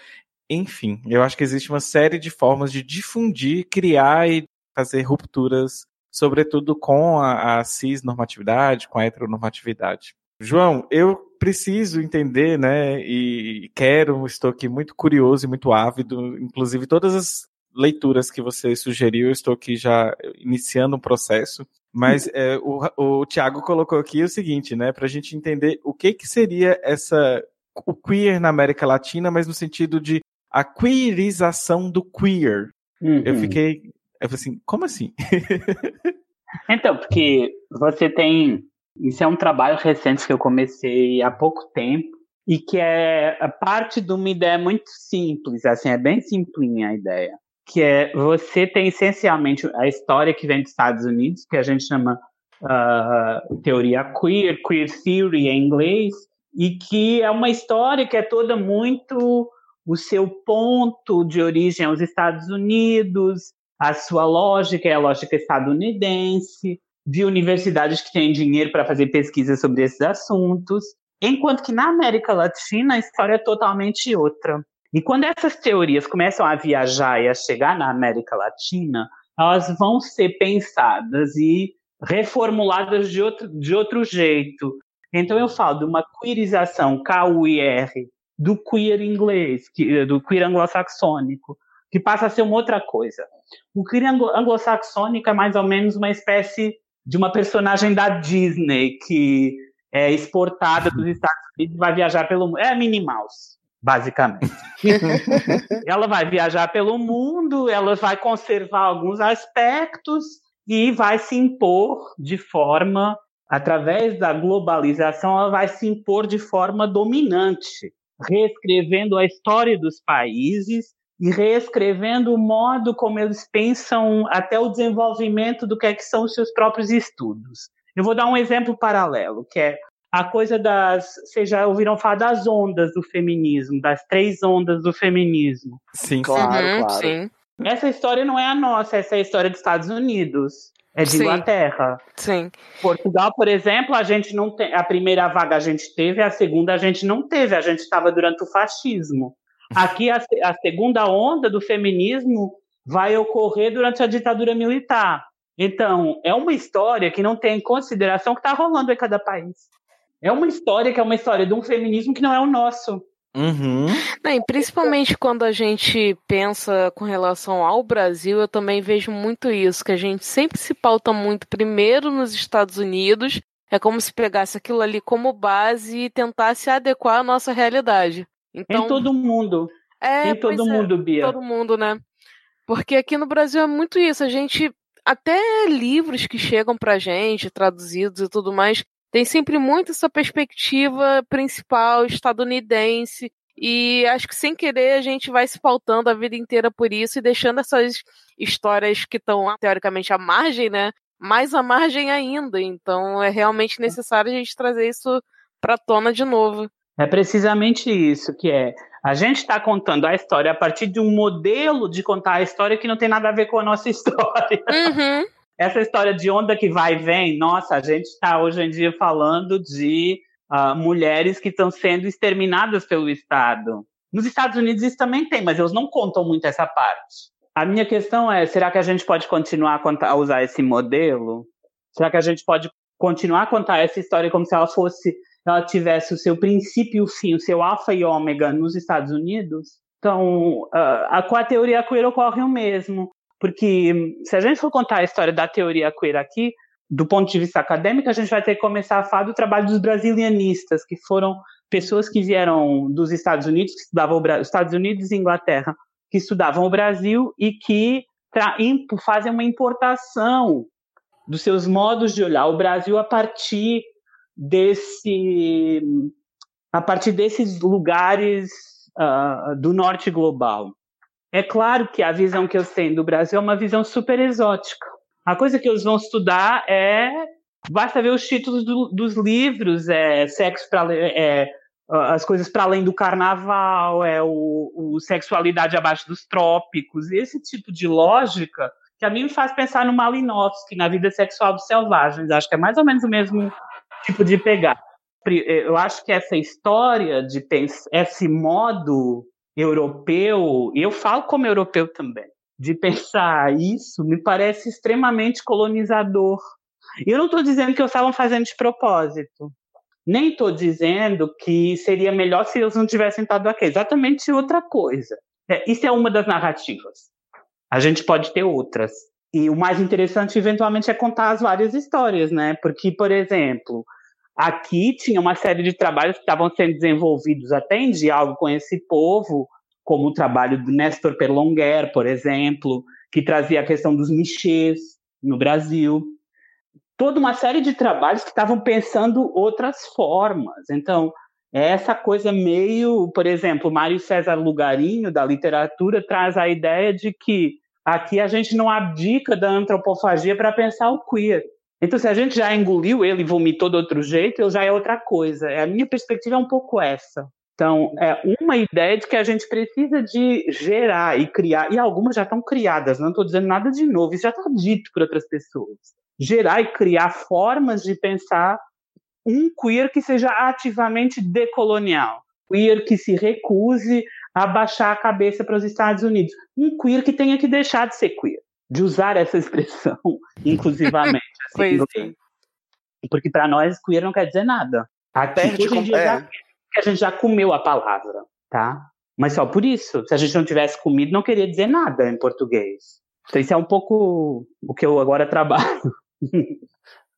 enfim, eu acho que existe uma série de formas de difundir, criar e fazer rupturas, sobretudo com a, a cis-normatividade, com a heteronormatividade. João, eu preciso entender, né, e quero, estou aqui muito curioso e muito ávido, inclusive todas as leituras que você sugeriu, eu estou aqui já iniciando um processo, mas é, o, o Tiago colocou aqui o seguinte, né, para a gente entender o que que seria essa o queer na América Latina, mas no sentido de a queerização do queer. Uhum. Eu fiquei, eu falei assim, como assim? então, porque você tem isso é um trabalho recente que eu comecei há pouco tempo e que é parte de uma ideia muito simples, assim, é bem simplinha a ideia, que é você tem essencialmente a história que vem dos Estados Unidos, que a gente chama uh, teoria queer, queer theory em inglês, e que é uma história que é toda muito o seu ponto de origem aos Estados Unidos, a sua lógica é a lógica estadunidense, de universidades que têm dinheiro para fazer pesquisa sobre esses assuntos, enquanto que na América Latina a história é totalmente outra. E quando essas teorias começam a viajar e a chegar na América Latina, elas vão ser pensadas e reformuladas de outro, de outro jeito. Então eu falo de uma queerização, K-U-I-R, do queer inglês, do queer anglo-saxônico, que passa a ser uma outra coisa. O queer anglo-saxônico é mais ou menos uma espécie de uma personagem da Disney que é exportada dos Estados Unidos e vai viajar pelo mundo. É a Minnie Mouse, basicamente. ela vai viajar pelo mundo, ela vai conservar alguns aspectos e vai se impor de forma, através da globalização, ela vai se impor de forma dominante, reescrevendo a história dos países reescrevendo o modo como eles pensam até o desenvolvimento do que, é que são os seus próprios estudos. Eu vou dar um exemplo paralelo, que é a coisa das. Vocês já ouviram falar das ondas do feminismo, das três ondas do feminismo. Sim, claro, uhum, claro. Sim. Essa história não é a nossa, essa é a história dos Estados Unidos. É de sim. Inglaterra. Sim. Portugal, por exemplo, a gente não tem. A primeira vaga a gente teve, a segunda a gente não teve. A gente estava durante o fascismo. Aqui a, a segunda onda do feminismo vai ocorrer durante a ditadura militar. Então, é uma história que não tem em consideração o que está rolando em cada país. É uma história que é uma história de um feminismo que não é o nosso. Uhum. Não, e principalmente quando a gente pensa com relação ao Brasil, eu também vejo muito isso, que a gente sempre se pauta muito primeiro nos Estados Unidos, é como se pegasse aquilo ali como base e tentasse adequar à nossa realidade. Então, em todo mundo. É, em todo é, mundo, Bia. Todo mundo, né? Porque aqui no Brasil é muito isso. A gente. Até livros que chegam pra gente, traduzidos e tudo mais, tem sempre muito essa perspectiva principal estadunidense. E acho que sem querer a gente vai se pautando a vida inteira por isso e deixando essas histórias que estão teoricamente à margem, né? Mais à margem ainda. Então é realmente necessário a gente trazer isso pra tona de novo. É precisamente isso que é. A gente está contando a história a partir de um modelo de contar a história que não tem nada a ver com a nossa história. Uhum. Essa história de onda que vai e vem, nossa, a gente está hoje em dia falando de uh, mulheres que estão sendo exterminadas pelo Estado. Nos Estados Unidos isso também tem, mas eles não contam muito essa parte. A minha questão é: será que a gente pode continuar a, contar, a usar esse modelo? Será que a gente pode continuar a contar essa história como se ela fosse ela tivesse o seu princípio e o fim, o seu alfa e ômega nos Estados Unidos, então a, com a teoria queer ocorre o mesmo. Porque se a gente for contar a história da teoria queer aqui, do ponto de vista acadêmico, a gente vai ter que começar a falar do trabalho dos brasilianistas, que foram pessoas que vieram dos Estados Unidos, que estudavam o Estados Unidos e Inglaterra, que estudavam o Brasil e que fazem uma importação dos seus modos de olhar o Brasil a partir desse a partir desses lugares uh, do norte global. É claro que a visão que eu tenho do Brasil é uma visão super exótica. A coisa que eles vão estudar é basta ver os títulos do, dos livros, é sexo para é, as coisas para além do carnaval, é o, o, sexualidade abaixo dos trópicos, esse tipo de lógica que a mim me faz pensar no Malinowski, na vida sexual dos selvagens. Acho que é mais ou menos o mesmo tipo de pegar. Eu acho que essa história de pensar, esse modo europeu, e eu falo como europeu também, de pensar isso me parece extremamente colonizador. E eu não estou dizendo que eles estavam fazendo de propósito. Nem estou dizendo que seria melhor se eles não tivessem estado aqui. Exatamente outra coisa. É, isso é uma das narrativas. A gente pode ter outras. E o mais interessante, eventualmente, é contar as várias histórias, né? Porque, por exemplo, aqui tinha uma série de trabalhos que estavam sendo desenvolvidos até em diálogo com esse povo, como o trabalho do Nestor Perlonguer, por exemplo, que trazia a questão dos michês no Brasil. Toda uma série de trabalhos que estavam pensando outras formas. Então, é essa coisa meio, por exemplo, Mário César Lugarinho, da literatura, traz a ideia de que Aqui a gente não abdica da antropofagia para pensar o queer. Então, se a gente já engoliu ele e vomitou de outro jeito, ele já é outra coisa. A minha perspectiva é um pouco essa. Então, é uma ideia de que a gente precisa de gerar e criar, e algumas já estão criadas, não estou dizendo nada de novo, isso já está dito por outras pessoas. Gerar e criar formas de pensar um queer que seja ativamente decolonial, queer que se recuse abaixar a cabeça para os Estados Unidos. Um queer que tenha que deixar de ser queer, de usar essa expressão inclusivamente. assim, é. Porque para nós, queer não quer dizer nada. Perde hoje com- dia, é. já- a gente já comeu a palavra, tá? Mas só por isso. Se a gente não tivesse comido, não queria dizer nada em português. Então isso é um pouco o que eu agora trabalho.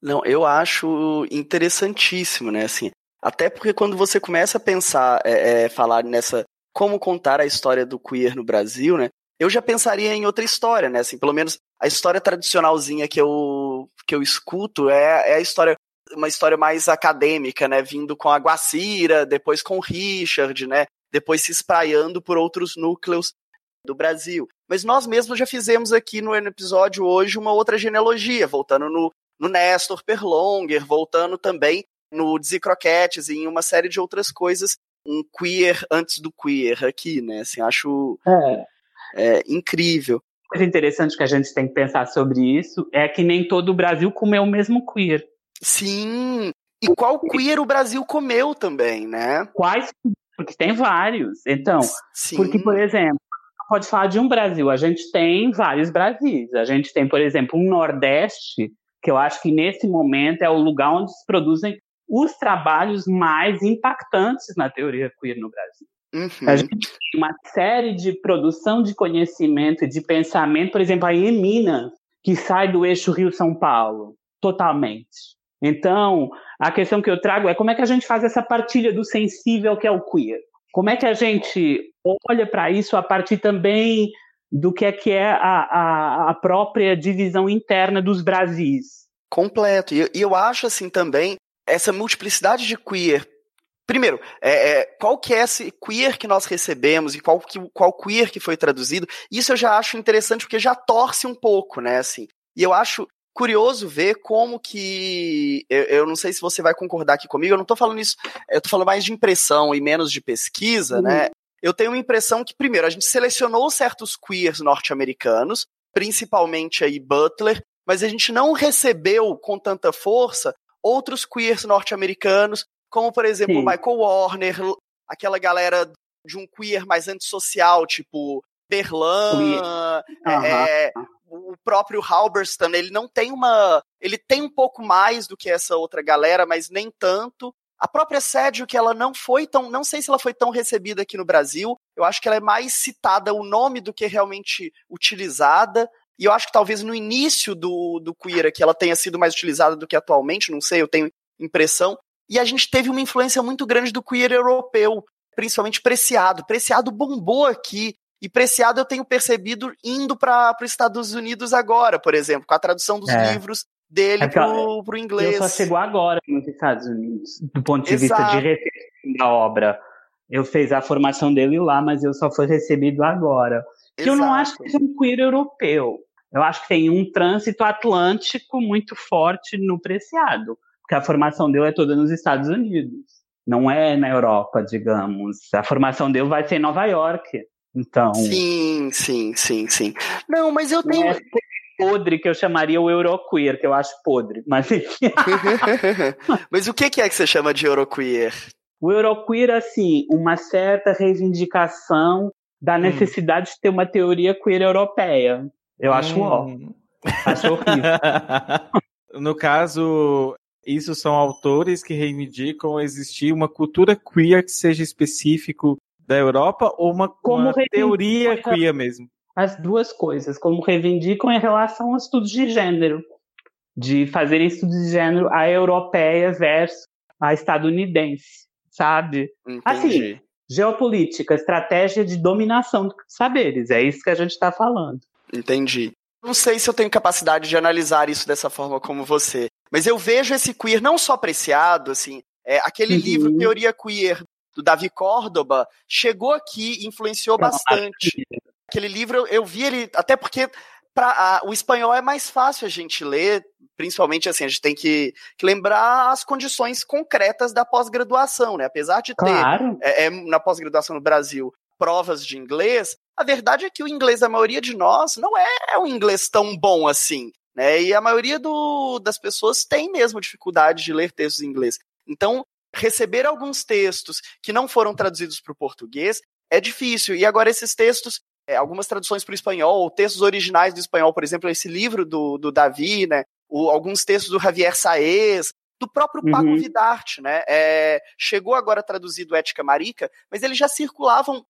Não, eu acho interessantíssimo, né? Assim, até porque quando você começa a pensar, é, é, falar nessa como contar a história do queer no Brasil, né? Eu já pensaria em outra história, né? Assim, pelo menos a história tradicionalzinha que eu que eu escuto é, é a história uma história mais acadêmica, né? Vindo com a Guacira, depois com o Richard, né? Depois se espraiando por outros núcleos do Brasil. Mas nós mesmos já fizemos aqui no episódio hoje uma outra genealogia, voltando no, no Nestor Perlonger, voltando também no Dizzy Croquettes e em uma série de outras coisas, um queer antes do queer aqui, né? Assim, acho É. é, incrível. coisa interessante que a gente tem que pensar sobre isso é que nem todo o Brasil comeu o mesmo queer. Sim. E qual queer o Brasil comeu também, né? Quais? Porque tem vários. Então, Sim. porque, por exemplo, pode falar de um Brasil, a gente tem vários Brasis. A gente tem, por exemplo, um Nordeste, que eu acho que nesse momento é o lugar onde se produzem os trabalhos mais impactantes na teoria queer no Brasil. Uhum. A gente tem uma série de produção de conhecimento e de pensamento, por exemplo, aí em Minas, que sai do eixo Rio-São Paulo, totalmente. Então, a questão que eu trago é como é que a gente faz essa partilha do sensível que é o queer? Como é que a gente olha para isso a partir também do que é que é a, a, a própria divisão interna dos Brasis? Completo. E, e eu acho assim também essa multiplicidade de queer. Primeiro, é, é, qual que é esse queer que nós recebemos e qual, que, qual queer que foi traduzido? Isso eu já acho interessante porque já torce um pouco, né? Assim. E eu acho curioso ver como que. Eu, eu não sei se você vai concordar aqui comigo, eu não tô falando isso, eu tô falando mais de impressão e menos de pesquisa, né? Eu tenho uma impressão que, primeiro, a gente selecionou certos queers norte-americanos, principalmente aí Butler, mas a gente não recebeu com tanta força outros queers norte-americanos, como, por exemplo, Sim. Michael Warner, aquela galera de um queer mais antissocial, tipo Berlan, Aham. é, o próprio Halberstam, ele não tem uma. Ele tem um pouco mais do que essa outra galera, mas nem tanto. A própria Sédio, que ela não foi tão. Não sei se ela foi tão recebida aqui no Brasil. Eu acho que ela é mais citada o nome do que realmente utilizada. E eu acho que talvez no início do, do queer aqui ela tenha sido mais utilizada do que atualmente, não sei, eu tenho impressão. E a gente teve uma influência muito grande do queer europeu, principalmente Preciado. Preciado bombou aqui. E Preciado eu tenho percebido indo para os Estados Unidos agora, por exemplo, com a tradução dos É. livros dele É que, pro, pro Ele inglês. só chegou agora nos Estados Unidos, do ponto de Exato. vista de recepção da obra. Eu fiz a formação dele lá, mas eu só fui recebido agora. Que eu não acho que seja um queer europeu. Eu acho que tem um trânsito atlântico muito forte no Preciado, porque a formação dele é toda nos Estados Unidos. Não é na Europa, digamos. A formação dele vai ser em Nova York. Então, Sim, sim, sim, sim. Não, mas eu tenho. é podre que eu chamaria o Euroqueer, que eu acho podre. Mas mas o que é que você chama de Euroqueer? O Euroqueer, assim, uma certa reivindicação da hum. necessidade hum. de ter uma teoria queer europeia. Eu acho hum. ó. Acho horrível. no caso, isso são autores que reivindicam existir uma cultura queer que seja específico da Europa ou uma, uma teoria queer mesmo? As duas coisas, como reivindicam em relação a estudos de gênero, de fazerem estudos de gênero a europeia versus a estadunidense, sabe? Entendi. Assim, geopolítica, estratégia de dominação de saberes, é isso que a gente está falando. Entendi. Não sei se eu tenho capacidade de analisar isso dessa forma como você, mas eu vejo esse queer não só apreciado, assim, é, aquele uhum. livro Teoria Queer do Davi Córdoba chegou aqui e influenciou bastante. Aquele livro eu vi ele, até porque pra, a, o espanhol é mais fácil a gente ler, principalmente assim, a gente tem que, que lembrar as condições concretas da pós-graduação, né? Apesar de ter claro. é, é, na pós-graduação no Brasil provas de inglês, a verdade é que o inglês da maioria de nós não é um inglês tão bom assim. Né? E a maioria do, das pessoas tem mesmo dificuldade de ler textos em inglês. Então, receber alguns textos que não foram traduzidos para o português é difícil. E agora, esses textos, é, algumas traduções para o espanhol, textos originais do espanhol, por exemplo, esse livro do, do Davi, né? O, alguns textos do Javier Saez, do próprio Paco uhum. Vidarte, né? É, chegou agora traduzido Ética Marica, mas eles já circulavam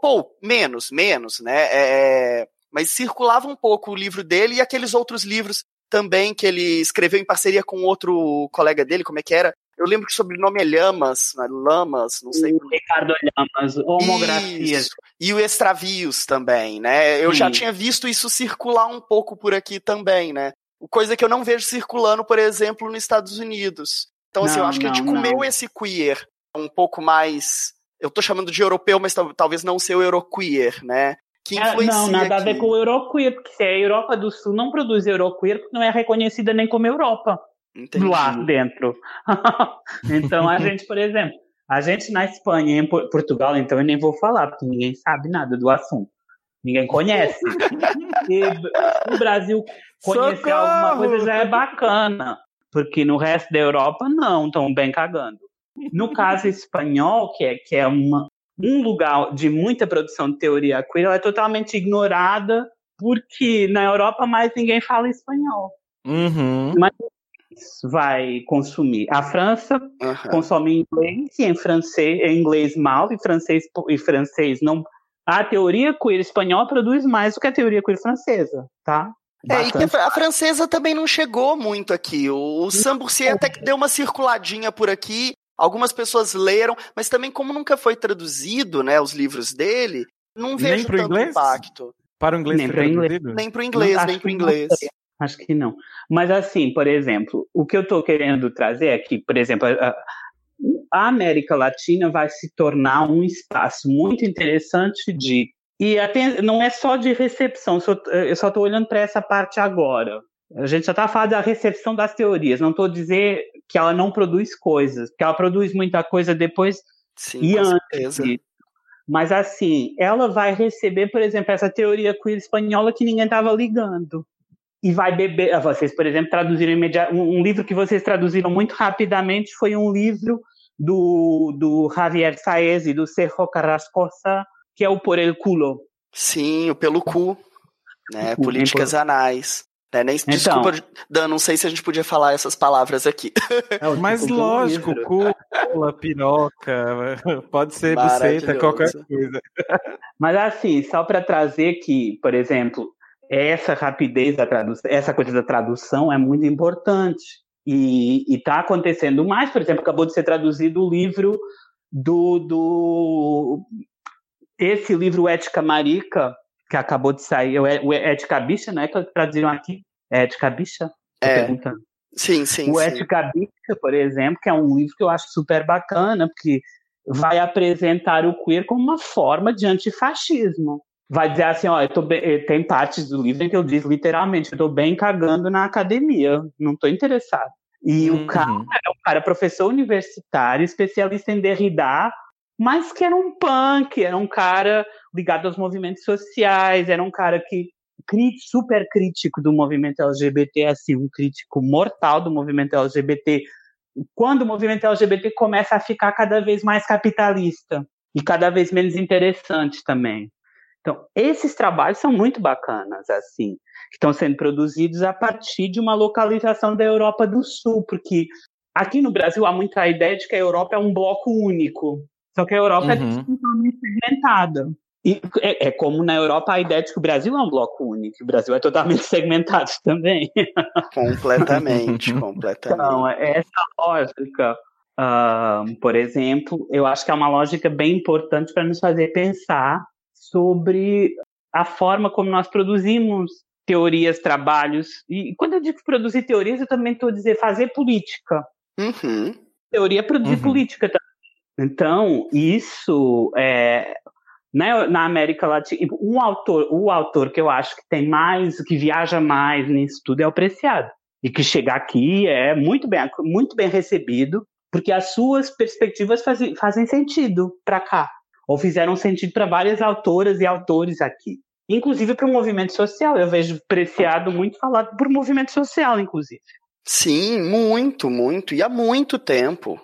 Pô, menos, menos, né? É, mas circulava um pouco o livro dele e aqueles outros livros também que ele escreveu em parceria com outro colega dele, como é que era? Eu lembro que o sobrenome é Lamas, né? Lamas, não sei. O Ricardo Lamas, Homografias. Isso. E o Extravios também, né? Eu Sim. já tinha visto isso circular um pouco por aqui também, né? Coisa que eu não vejo circulando, por exemplo, nos Estados Unidos. Então, assim, não, eu acho que a gente comeu não. esse queer um pouco mais eu tô chamando de europeu, mas talvez não ser o euroqueer, né? Que influencia não, nada aqui. a ver com o euroqueer, porque se a Europa do Sul não produz euroqueer, não é reconhecida nem como Europa. Entendi. Lá dentro. então a gente, por exemplo, a gente na Espanha e em Portugal, então eu nem vou falar, porque ninguém sabe nada do assunto. Ninguém conhece. e no Brasil, conhecer Socorro! alguma coisa já é bacana. Porque no resto da Europa, não, estão bem cagando. No caso espanhol, que é, que é uma, um lugar de muita produção de teoria queer, ela é totalmente ignorada porque na Europa mais ninguém fala espanhol. Uhum. Mas vai consumir. A França uhum. consome inglês e em francês, em inglês mal e francês e francês não. A teoria queer espanhola produz mais do que a teoria queer francesa, tá? É, e que a, a, francesa também não chegou muito aqui. O, o Samburcier até que deu uma circuladinha por aqui, Algumas pessoas leram, mas também como nunca foi traduzido, né, os livros dele, não vejo nem pro tanto inglês? impacto. Para o inglês nem para inglês, nem para o inglês, não, nem para o inglês. Acho que não. Mas assim, por exemplo, o que eu estou querendo trazer é que, por exemplo, a, a América Latina vai se tornar um espaço muito interessante de e até, não é só de recepção, eu só estou olhando para essa parte agora. A gente já está falando da recepção das teorias, não estou dizendo que ela não produz coisas, porque ela produz muita coisa depois Sim, e antes. Certeza. Mas assim, ela vai receber, por exemplo, essa teoria queer espanhola que ninguém estava ligando. E vai beber. Ah, vocês, por exemplo, traduziram imediatamente. Um livro que vocês traduziram muito rapidamente foi um livro do, do Javier Saez e do Sergio Carrascosa, que é o Por el Culo. Sim, o Pelo Cu. Né? Políticas anais. É, nem, então, desculpa, Dan, não sei se a gente podia falar essas palavras aqui. É, Mas lógico, cúpula, piroca, pode ser buceta, qualquer coisa. Mas assim, só para trazer que, por exemplo, essa rapidez da tradução, essa coisa da tradução é muito importante. E está acontecendo mais, por exemplo, acabou de ser traduzido o livro do, do esse livro Ética Marica, que acabou de sair, o Ética Bicha, né? Que traduziram aqui. É Ética Bicha? É. Sim, sim. O sim. Ética Bicha, por exemplo, que é um livro que eu acho super bacana, porque vai apresentar o queer como uma forma de antifascismo. Vai dizer assim, ó, eu tô bem, eh, tem partes do livro em que eu diz literalmente, eu tô bem cagando na academia, não tô interessado. E uhum. o cara é um cara professor universitário, especialista em Derrida, mas que era um punk, era um cara ligado aos movimentos sociais, era um cara que super crítico do movimento LGBT, assim, um crítico mortal do movimento LGBT. Quando o movimento LGBT começa a ficar cada vez mais capitalista e cada vez menos interessante também. Então, esses trabalhos são muito bacanas, assim, que estão sendo produzidos a partir de uma localização da Europa do Sul, porque aqui no Brasil há muita ideia de que a Europa é um bloco único, só que a Europa é uhum. é totalmente segmentada. E é, é, como na Europa a ideia de que o Brasil é um bloco único, o Brasil é totalmente segmentado também. Completamente, completamente. Então, essa lógica, uh, por exemplo, eu acho que é uma lógica bem importante para nos fazer pensar sobre a forma como nós produzimos teorias, trabalhos. E quando eu digo produzir teorias, eu também estou dizendo fazer política. Uhum. Teoria é produzir uhum. política também. Então, isso é, na, na América Latina, um autor, o autor que eu acho que tem mais, que viaja mais nisso tudo é o Preciado. E que chegar aqui é muito bem, muito bem recebido, porque as suas perspectivas fazem, fazem sentido para cá ou fizeram sentido para várias autoras e autores aqui. Inclusive para o movimento social. Eu vejo Preciado muito falado por movimento social, inclusive. Sim, muito, muito. E há muito tempo.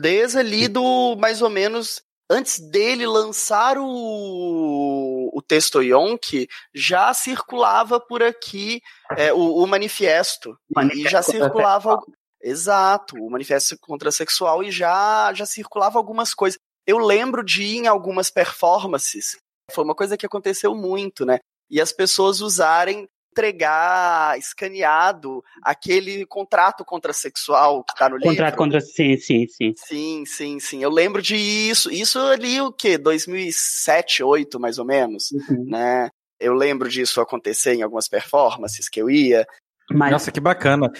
Desde ali do, mais ou menos, antes dele lançar o, o texto Yonk, já circulava por aqui é, o, o, manifesto. manifesto. E já circulava. Exato, o manifesto contra sexual e já, já circulava algumas coisas eu lembro de ir em algumas performances, foi uma coisa que aconteceu muito, né? E as pessoas usarem entregar escaneado aquele contrato contrasexual que tá no livro. Contrato contra sim, sim, sim. Sim, sim, sim. Eu lembro de isso. Isso ali o quê? 2007, 2008 mais ou menos, uhum. né? Eu lembro disso acontecer em algumas performances que eu ia. Mas... Nossa, que bacana.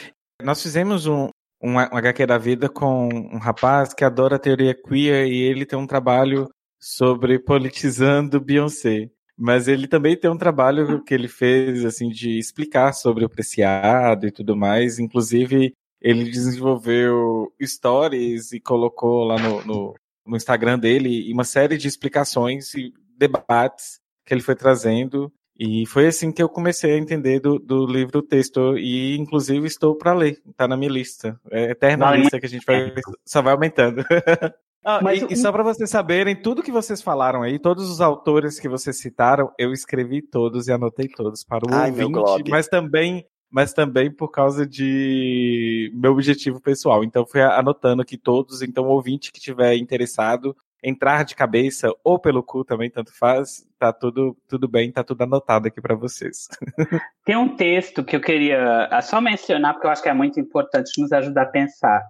Nós fizemos um, um, HQ da vida com um rapaz que adora a teoria queer e ele tem um trabalho sobre politizando Beyoncé. Mas ele também tem um trabalho que ele fez, assim, de explicar sobre o preciado e tudo mais. Inclusive, ele desenvolveu stories e colocou lá no, no, no Instagram dele uma série de explicações e debates que ele foi trazendo e foi assim que eu comecei a entender do, do livro o texto. E, inclusive, estou para ler. Está na minha lista. É eterna lista que a gente vai, só vai aumentando. ah, mas, e, e, só para vocês saberem, tudo que vocês falaram aí, todos os autores que vocês citaram, eu escrevi todos e anotei todos para o Ai, ouvinte, mas também mas também por causa de meu objetivo pessoal. Então fui anotando aqui todos, então o ouvinte que tiver interessado entrar de cabeça ou pelo cu também, tanto faz, tá tudo, tudo bem, tá tudo anotado aqui para vocês. Tem um texto que eu queria ah, só mencionar, porque eu acho que é muito importante nos ajudar a pensar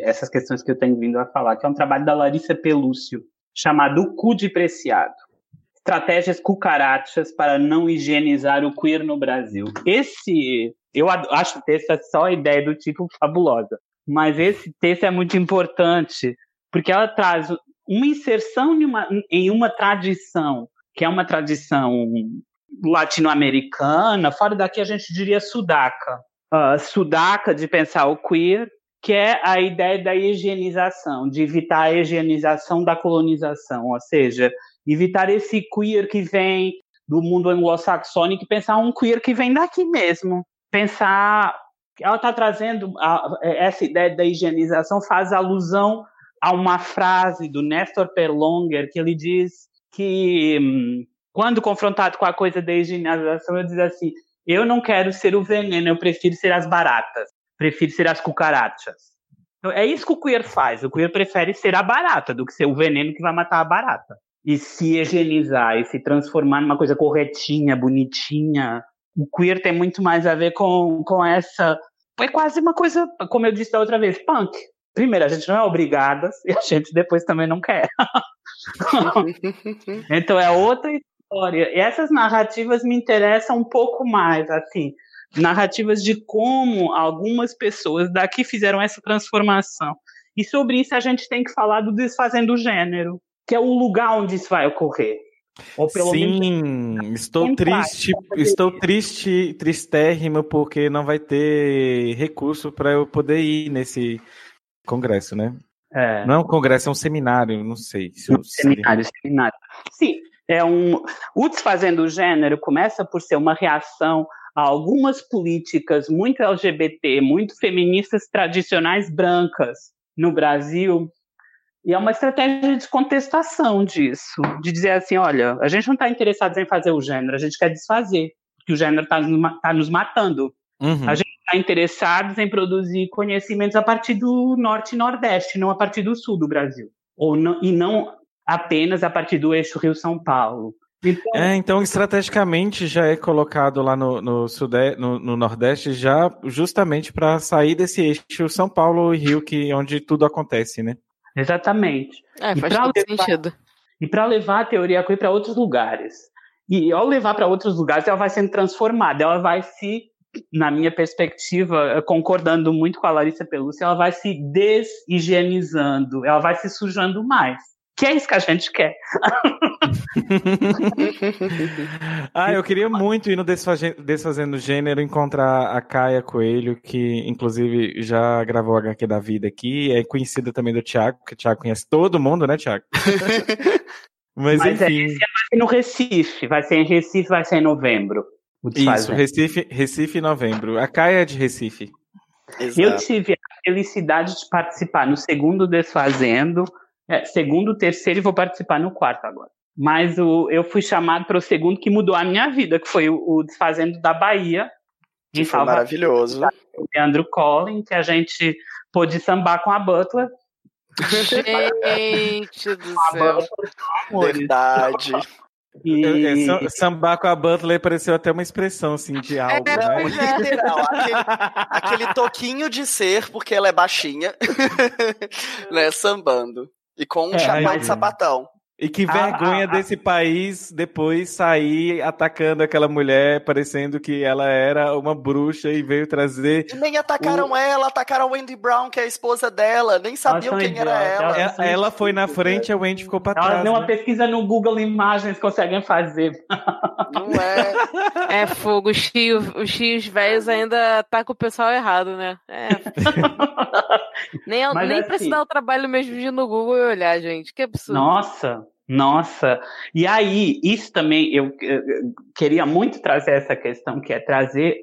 essas questões que eu tenho vindo a falar, que é um trabalho da Larissa Pelúcio, chamado O Cu de Preciado. Estratégias cucarachas para não higienizar o queer no Brasil. Esse, eu acho o texto é só a ideia do tipo fabulosa, mas esse texto é muito importante porque ela traz uma inserção em uma, em uma tradição, que é uma tradição latino-americana, fora daqui a gente diria sudaca. Uh, sudaca de pensar o queer, que é a ideia da higienização, de evitar a higienização da colonização, ou seja, evitar esse queer que vem do mundo anglo-saxônico e pensar um queer que vem daqui mesmo. Pensar. Ela está trazendo a, essa ideia da higienização, faz alusão há uma frase do Nestor Perlonger que ele diz que, hum, quando confrontado com a coisa da higienização, ele diz assim: Eu não quero ser o veneno, eu prefiro ser as baratas, prefiro ser as cucarachas. Então, é isso que o queer faz. O queer prefere ser a barata do que ser o veneno que vai matar a barata. E se higienizar e se transformar numa coisa corretinha, bonitinha. O queer tem muito mais a ver com, com essa. É quase uma coisa, como eu disse da outra vez, punk primeiro, a gente não é obrigada e a gente depois também não quer. então é outra história. E essas narrativas me interessam um pouco mais, assim, narrativas de como algumas pessoas daqui fizeram essa transformação. E sobre isso a gente tem que falar do desfazendo o gênero, que é o lugar onde isso vai ocorrer. Sim, menos... estou triste, estou triste, tristérrimo porque não vai ter recurso para eu poder ir nesse congresso, né? É. Não é um congresso, é um seminário, não sei. Se um seminário, seminário. Sim, é um. O desfazendo o gênero começa por ser uma reação a algumas políticas muito LGBT, muito feministas tradicionais brancas no Brasil, E é uma estratégia de contestação disso, de dizer assim, olha, a gente não está interessado em fazer o gênero, a gente quer desfazer, porque o gênero está tá nos matando. Uhum. A gente está interessado em produzir conhecimentos a partir do norte e nordeste, não a partir do sul do Brasil. Ou não, e não apenas a partir do eixo Rio-São Paulo. Então, é, então estrategicamente já é colocado lá no, no, sudeste, no, no Nordeste já justamente para sair desse eixo São Paulo e Rio, que onde tudo acontece, né? Exatamente. É, faz todo levar, sentido. E para levar a teoria queer para outros lugares. E ao levar para outros lugares, ela vai sendo transformada, ela vai se, na minha perspectiva, concordando muito com a Larissa Pelúcia, ela vai se deshigienizando, ela vai se sujando mais. Que é isso que a gente quer. ah, eu queria muito ir no Desfazendo Gênero encontrar a Caia Coelho, que inclusive já gravou a HQ da vida aqui, é conhecida também do Thiago, que o Thiago conhece todo mundo, né, Thiago? Mas, Mas é, enfim. É, vai ser no Recife, vai ser em Recife, vai ser em novembro. Isso, Recife, Recife novembro. A Caia é de Recife. Exato. Eu tive a felicidade de participar no segundo Desfazendo, é, segundo, terceiro e vou participar no quarto agora. Mas o, eu fui chamado para o segundo que mudou a minha vida, que foi o, o Desfazendo da Bahia. Que foi maravilhoso. O Leandro Collin, que a gente pôde sambar com a Butler. Gente do céu. Verdade. E... É, é, sambar com a Butler pareceu até uma expressão assim de algo. É, né? literal. aquele, aquele toquinho de ser, porque ela é baixinha, né? Sambando. E com um é, chapéu de sapatão. E que vergonha ah, ah, desse país depois sair atacando aquela mulher, parecendo que ela era uma bruxa e veio trazer. E nem atacaram o... ela, atacaram a Wendy Brown, que é a esposa dela, nem sabiam quem era ela. Ela, ela foi na frente, a Wendy ficou pra trás. Ela deu uma né? pesquisa no Google Imagens, conseguem fazer. Não é. É fogo, os tios, os tios velhos ainda tá com o pessoal errado, né? É. nem nem assim, precisa dar o trabalho mesmo de ir no Google e olhar, gente. Que absurdo. Nossa. Nossa, e aí, isso também, eu, eu, queria muito trazer essa questão, que é trazer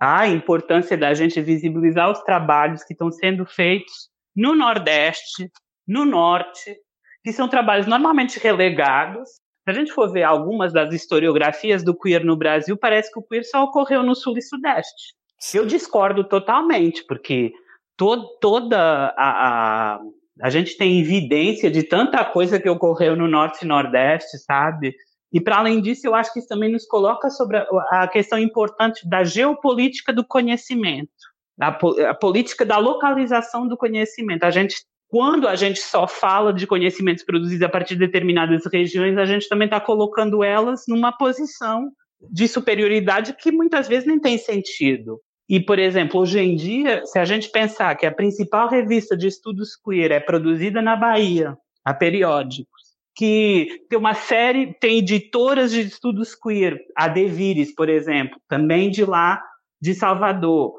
a importância da gente visibilizar os trabalhos que estão sendo feitos no Nordeste, no Norte, que são trabalhos normalmente relegados. Se a gente for ver algumas das historiografias do queer no Brasil, parece que o queer só ocorreu no Sul e Sudeste. Eu discordo totalmente, porque to toda a, a a gente tem evidência de tanta coisa que ocorreu no Norte e Nordeste, sabe? E para além disso, eu acho que isso também nos coloca sobre a, a questão importante da geopolítica do conhecimento, a, a, política da localização do conhecimento. A gente, quando a gente só fala de conhecimentos produzidos a partir de determinadas regiões, a gente também está colocando elas numa posição de superioridade que muitas vezes nem tem sentido. E, por exemplo, hoje em dia, se a gente pensar que a principal revista de estudos queer é produzida na Bahia, a Periódicos, que tem uma série, tem editoras de estudos queer, a Devires, por exemplo, também de lá, de Salvador,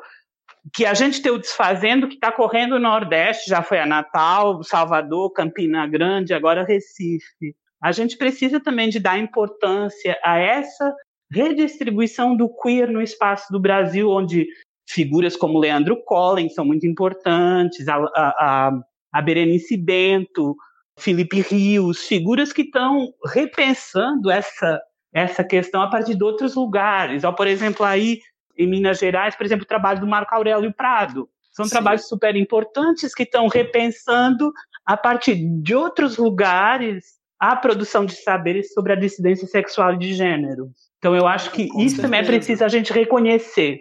que a gente tem o desfazendo que está correndo no Nordeste, já foi a Natal, Salvador, Campina Grande, agora Recife. A gente precisa também de dar importância a essa redistribuição do queer no espaço do Brasil, onde figuras como Leandro Collins são muito importantes, a, a, a Berenice Bento, Felipe Rios, figuras que estão repensando essa, essa questão a partir de outros lugares. Ou, por exemplo, aí em Minas Gerais, por exemplo, o trabalho do Marco Aurélio Prado. São Sim. trabalhos super importantes que estão repensando a partir de outros lugares a produção de saberes sobre a dissidência sexual e de gênero. Então eu acho que Com isso certeza. também é preciso a gente reconhecer.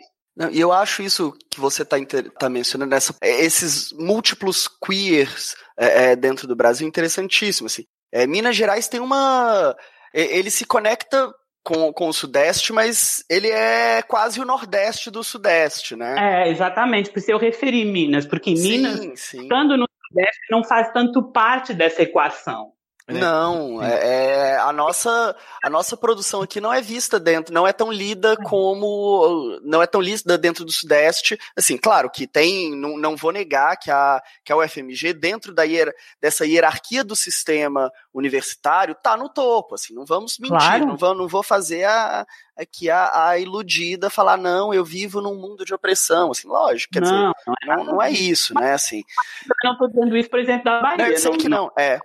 E eu acho isso que você está tá mencionando, essa, é, esses múltiplos queers é, é, dentro do Brasil, interessantíssimo. Assim. É, Minas Gerais tem uma. Ele se conecta com, com o Sudeste, mas ele é quase o Nordeste do Sudeste, né? É, exatamente. Por isso eu referi Minas, porque sim, Minas, sim. estando no Sudeste, não faz tanto parte dessa equação. É. Não, é, é, a nossa a nossa produção aqui não é vista dentro, não é tão lida como não é tão lida dentro do Sudeste. Assim, claro que tem, não, não vou negar que a que a UFMG dentro da hier, dessa hierarquia do sistema universitário tá no topo. Assim, não vamos mentir, claro. não vou não vou fazer a aqui a, a iludida falar não, eu vivo num mundo de opressão. Assim, lógico, quer não, dizer, não é, não, não é isso, né? Assim. Eu não estou dizendo isso, por exemplo, da Bahia. Não, eu sei que não, é.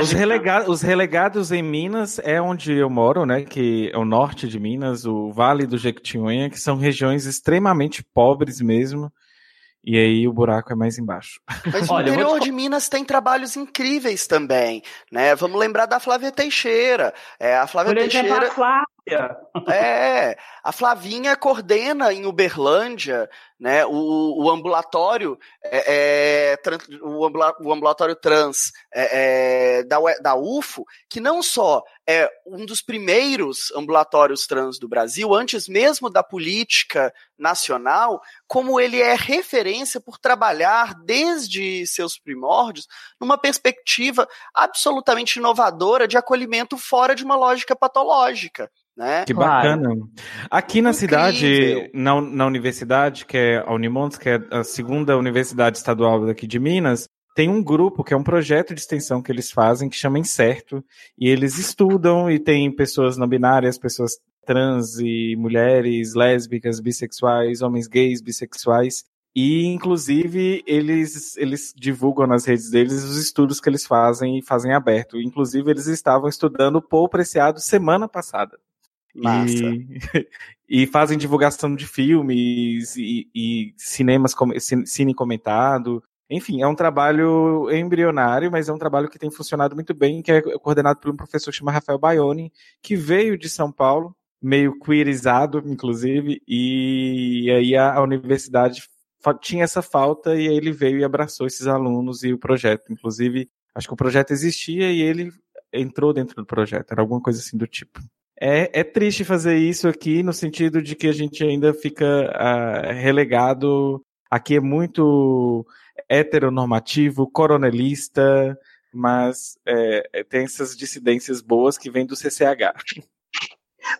Os, relega os relegados em Minas é onde eu moro, né? Que é o norte de Minas, o Vale do Jequitinhonha, que são regiões extremamente pobres mesmo. E aí o buraco é mais embaixo. Mas Olha, o interior te... de Minas tem trabalhos incríveis também, né? Vamos lembrar da Flávia Teixeira. É, a Flávia Por Teixeira. Exemplo, a Flávia. É, a Flavinha coordena em Uberlândia né, o, o ambulatório é, é, trans, o, ambulatório trans é, é da, da UFO, que não só é um dos primeiros ambulatórios trans do Brasil, antes mesmo da política nacional, como ele é referência por trabalhar desde seus primórdios numa perspectiva absolutamente inovadora de acolhimento fora de uma lógica patológica. Né? Que bacana. Aqui na Incrível. cidade, na, na universidade, que é a Unimons, que é a segunda universidade estadual daqui de Minas, tem um grupo que é um projeto de extensão que eles fazem que chama Incerto, e eles estudam e tem pessoas não binárias, pessoas trans e mulheres, lésbicas, bissexuais, homens gays, bissexuais, e inclusive eles eles divulgam nas redes deles os estudos que eles fazem e fazem aberto. Inclusive eles estavam estudando o Paul Preciado semana passada. Massa. E, e fazem divulgação de filmes e, e cinemas, cine comentado. Enfim, é um trabalho embrionário, mas é um trabalho que tem funcionado muito bem, que é coordenado por um professor que chama Rafael Baioni, que veio de São Paulo, meio queerizado, inclusive, e aí a, a universidade tinha essa falta e aí ele veio e abraçou esses alunos e o projeto. Inclusive, acho que o projeto existia e ele entrou dentro do projeto, era alguma coisa assim do tipo. É, é triste fazer isso aqui no sentido de que a gente ainda fica uh, relegado. Aqui é muito heteronormativo, coronelista, mas é, é tem essas dissidências boas que vêm do CCH.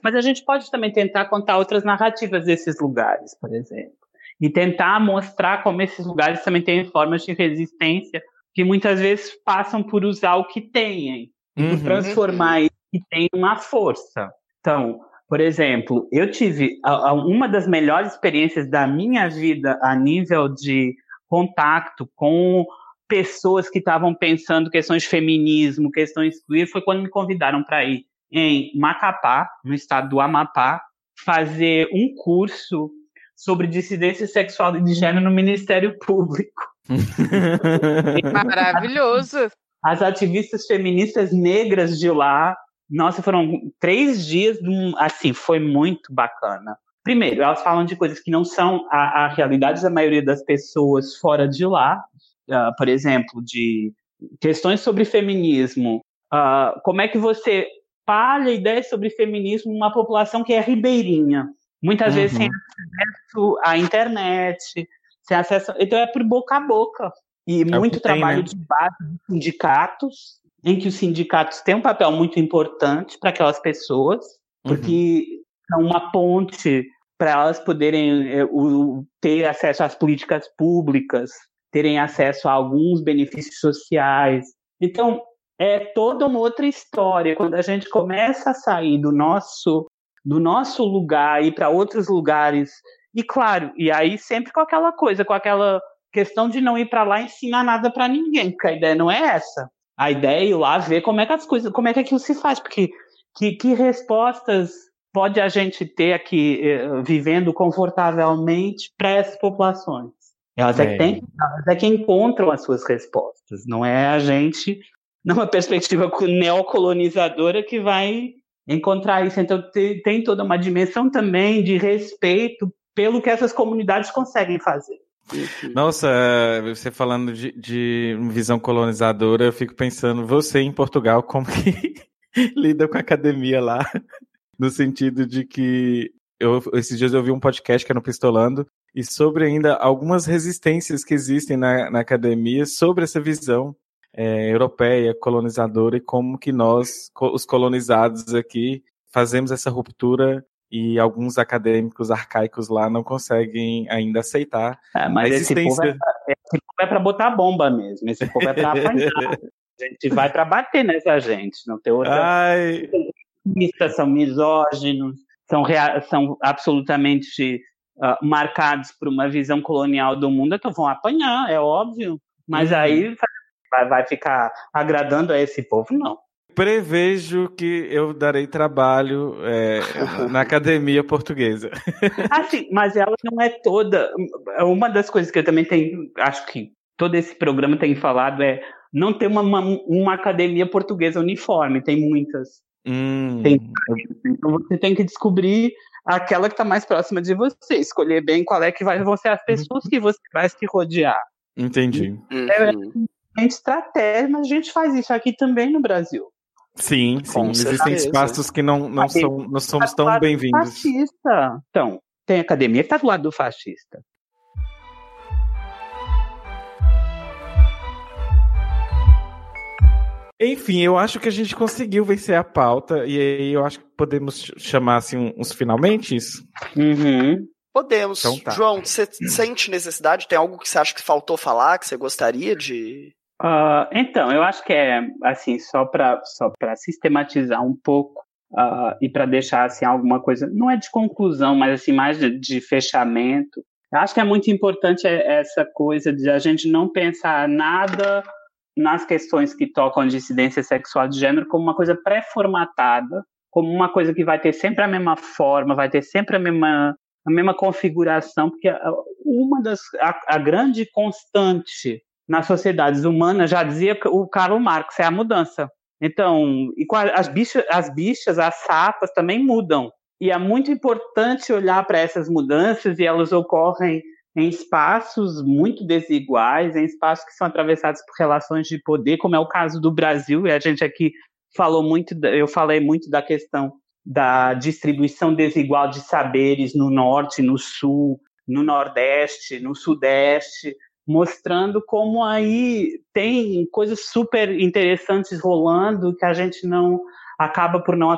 Mas a gente pode também tentar contar outras narrativas desses lugares, por exemplo. E tentar mostrar como esses lugares também têm formas de resistência que muitas vezes passam por usar o que têm, uhum. por transformar isso que tem uma força. Então, por exemplo, eu tive uma das melhores experiências da minha vida a nível de contato com pessoas que estavam pensando questões de feminismo, questões queer, foi quando me convidaram para ir em Macapá, no estado do Amapá, fazer um curso sobre dissidência sexual e de gênero no Ministério Público. Maravilhoso! As ativistas feministas negras de lá nossa, foram três dias, assim, foi muito bacana. Primeiro, elas falam de coisas que não são a, a realidade da maioria das pessoas fora de lá. Uh, por exemplo, de questões sobre feminismo. Uh, como é que você palha ideias sobre feminismo numa população que é ribeirinha? Muitas uhum. vezes sem acesso à internet, sem acesso. Então é por boca a boca. E é muito trabalho tem, né? de base de sindicatos em que os sindicatos têm um papel muito importante para aquelas pessoas, porque uhum. são uma ponte para elas poderem é, o, ter acesso às políticas públicas, terem acesso a alguns benefícios sociais. Então, é toda uma outra história. Quando a gente começa a sair do nosso do nosso lugar e para outros lugares, e claro, e aí sempre com aquela coisa, com aquela questão de não ir para lá ensinar nada para ninguém, porque a ideia não é essa a ideia é ir lá ver como é que as coisas, como é que aquilo se faz, porque que, que respostas pode a gente ter aqui eh, vivendo confortavelmente para essas populações? Elas é. é, que tem, elas é que encontram as suas respostas, não é a gente, numa perspectiva neocolonizadora, que vai encontrar isso. Então, tem toda uma dimensão também de respeito pelo que essas comunidades conseguem fazer. Nossa, você falando de, de visão colonizadora, eu fico pensando, você em Portugal, como que lida com a academia lá? No sentido de que eu, esses dias eu vi um podcast que é no Pistolando, e sobre ainda algumas resistências que existem na, na academia sobre essa visão é, europeia, colonizadora, e como que nós, os colonizados aqui, fazemos essa ruptura e alguns acadêmicos arcaicos lá não conseguem ainda aceitar é, mas a existência. Esse povo é, povo é para botar bomba mesmo, esse povo é para apanhar. a gente vai para bater nessa gente, não tem outra. Ai. São misóginos, são, são absolutamente uh, marcados por uma visão colonial do mundo, então vão apanhar, é óbvio. Mas uhum. aí vai, vai ficar agradando a esse povo, não prevejo que eu darei trabalho é, na academia portuguesa. Assim, mas ela não é toda. Uma das coisas que eu também tenho, acho que todo esse programa tem falado é não ter uma, uma, uma academia portuguesa uniforme, tem muitas. Hum. Tem, então você tem que descobrir aquela que está mais próxima de você, escolher bem qual é que vai ser as pessoas que você vai se rodear. Entendi. É, é estratégia, mas a gente faz isso aqui também no Brasil. Sim, sim. Existem espaços que não, não, são, não somos tão bem-vindos. Fascista. Então, tem academia que está do lado do fascista. Enfim, eu acho que a gente conseguiu vencer a pauta e aí eu acho que podemos chamar assim uns finalmente isso. Uhum. Podemos. Então, tá. João, você sente necessidade? Tem algo que você acha que faltou falar, que você gostaria de Uh, então, eu acho que é assim, só para só sistematizar um pouco uh, e para deixar assim alguma coisa, não é de conclusão, mas assim mais de, de fechamento. Eu acho que é muito importante essa coisa de a gente não pensar nada nas questões que tocam dissidência sexual de gênero como uma coisa pré-formatada, como uma coisa que vai ter sempre a mesma forma, vai ter sempre a mesma a mesma configuração, porque uma das a, a grande constante nas sociedades humanas, já dizia o Karl Marx, é a mudança. Então, e as bichas, as bichas, as sapas também mudam. E é muito importante olhar para essas mudanças e elas ocorrem em espaços muito desiguais, em espaços que são atravessados por relações de poder, como é o caso do Brasil, e a gente aqui falou muito, eu falei muito da questão da distribuição desigual de saberes no norte, no sul, no nordeste, no sudeste, mostrando como aí tem coisas super interessantes rolando que a gente não acaba por não,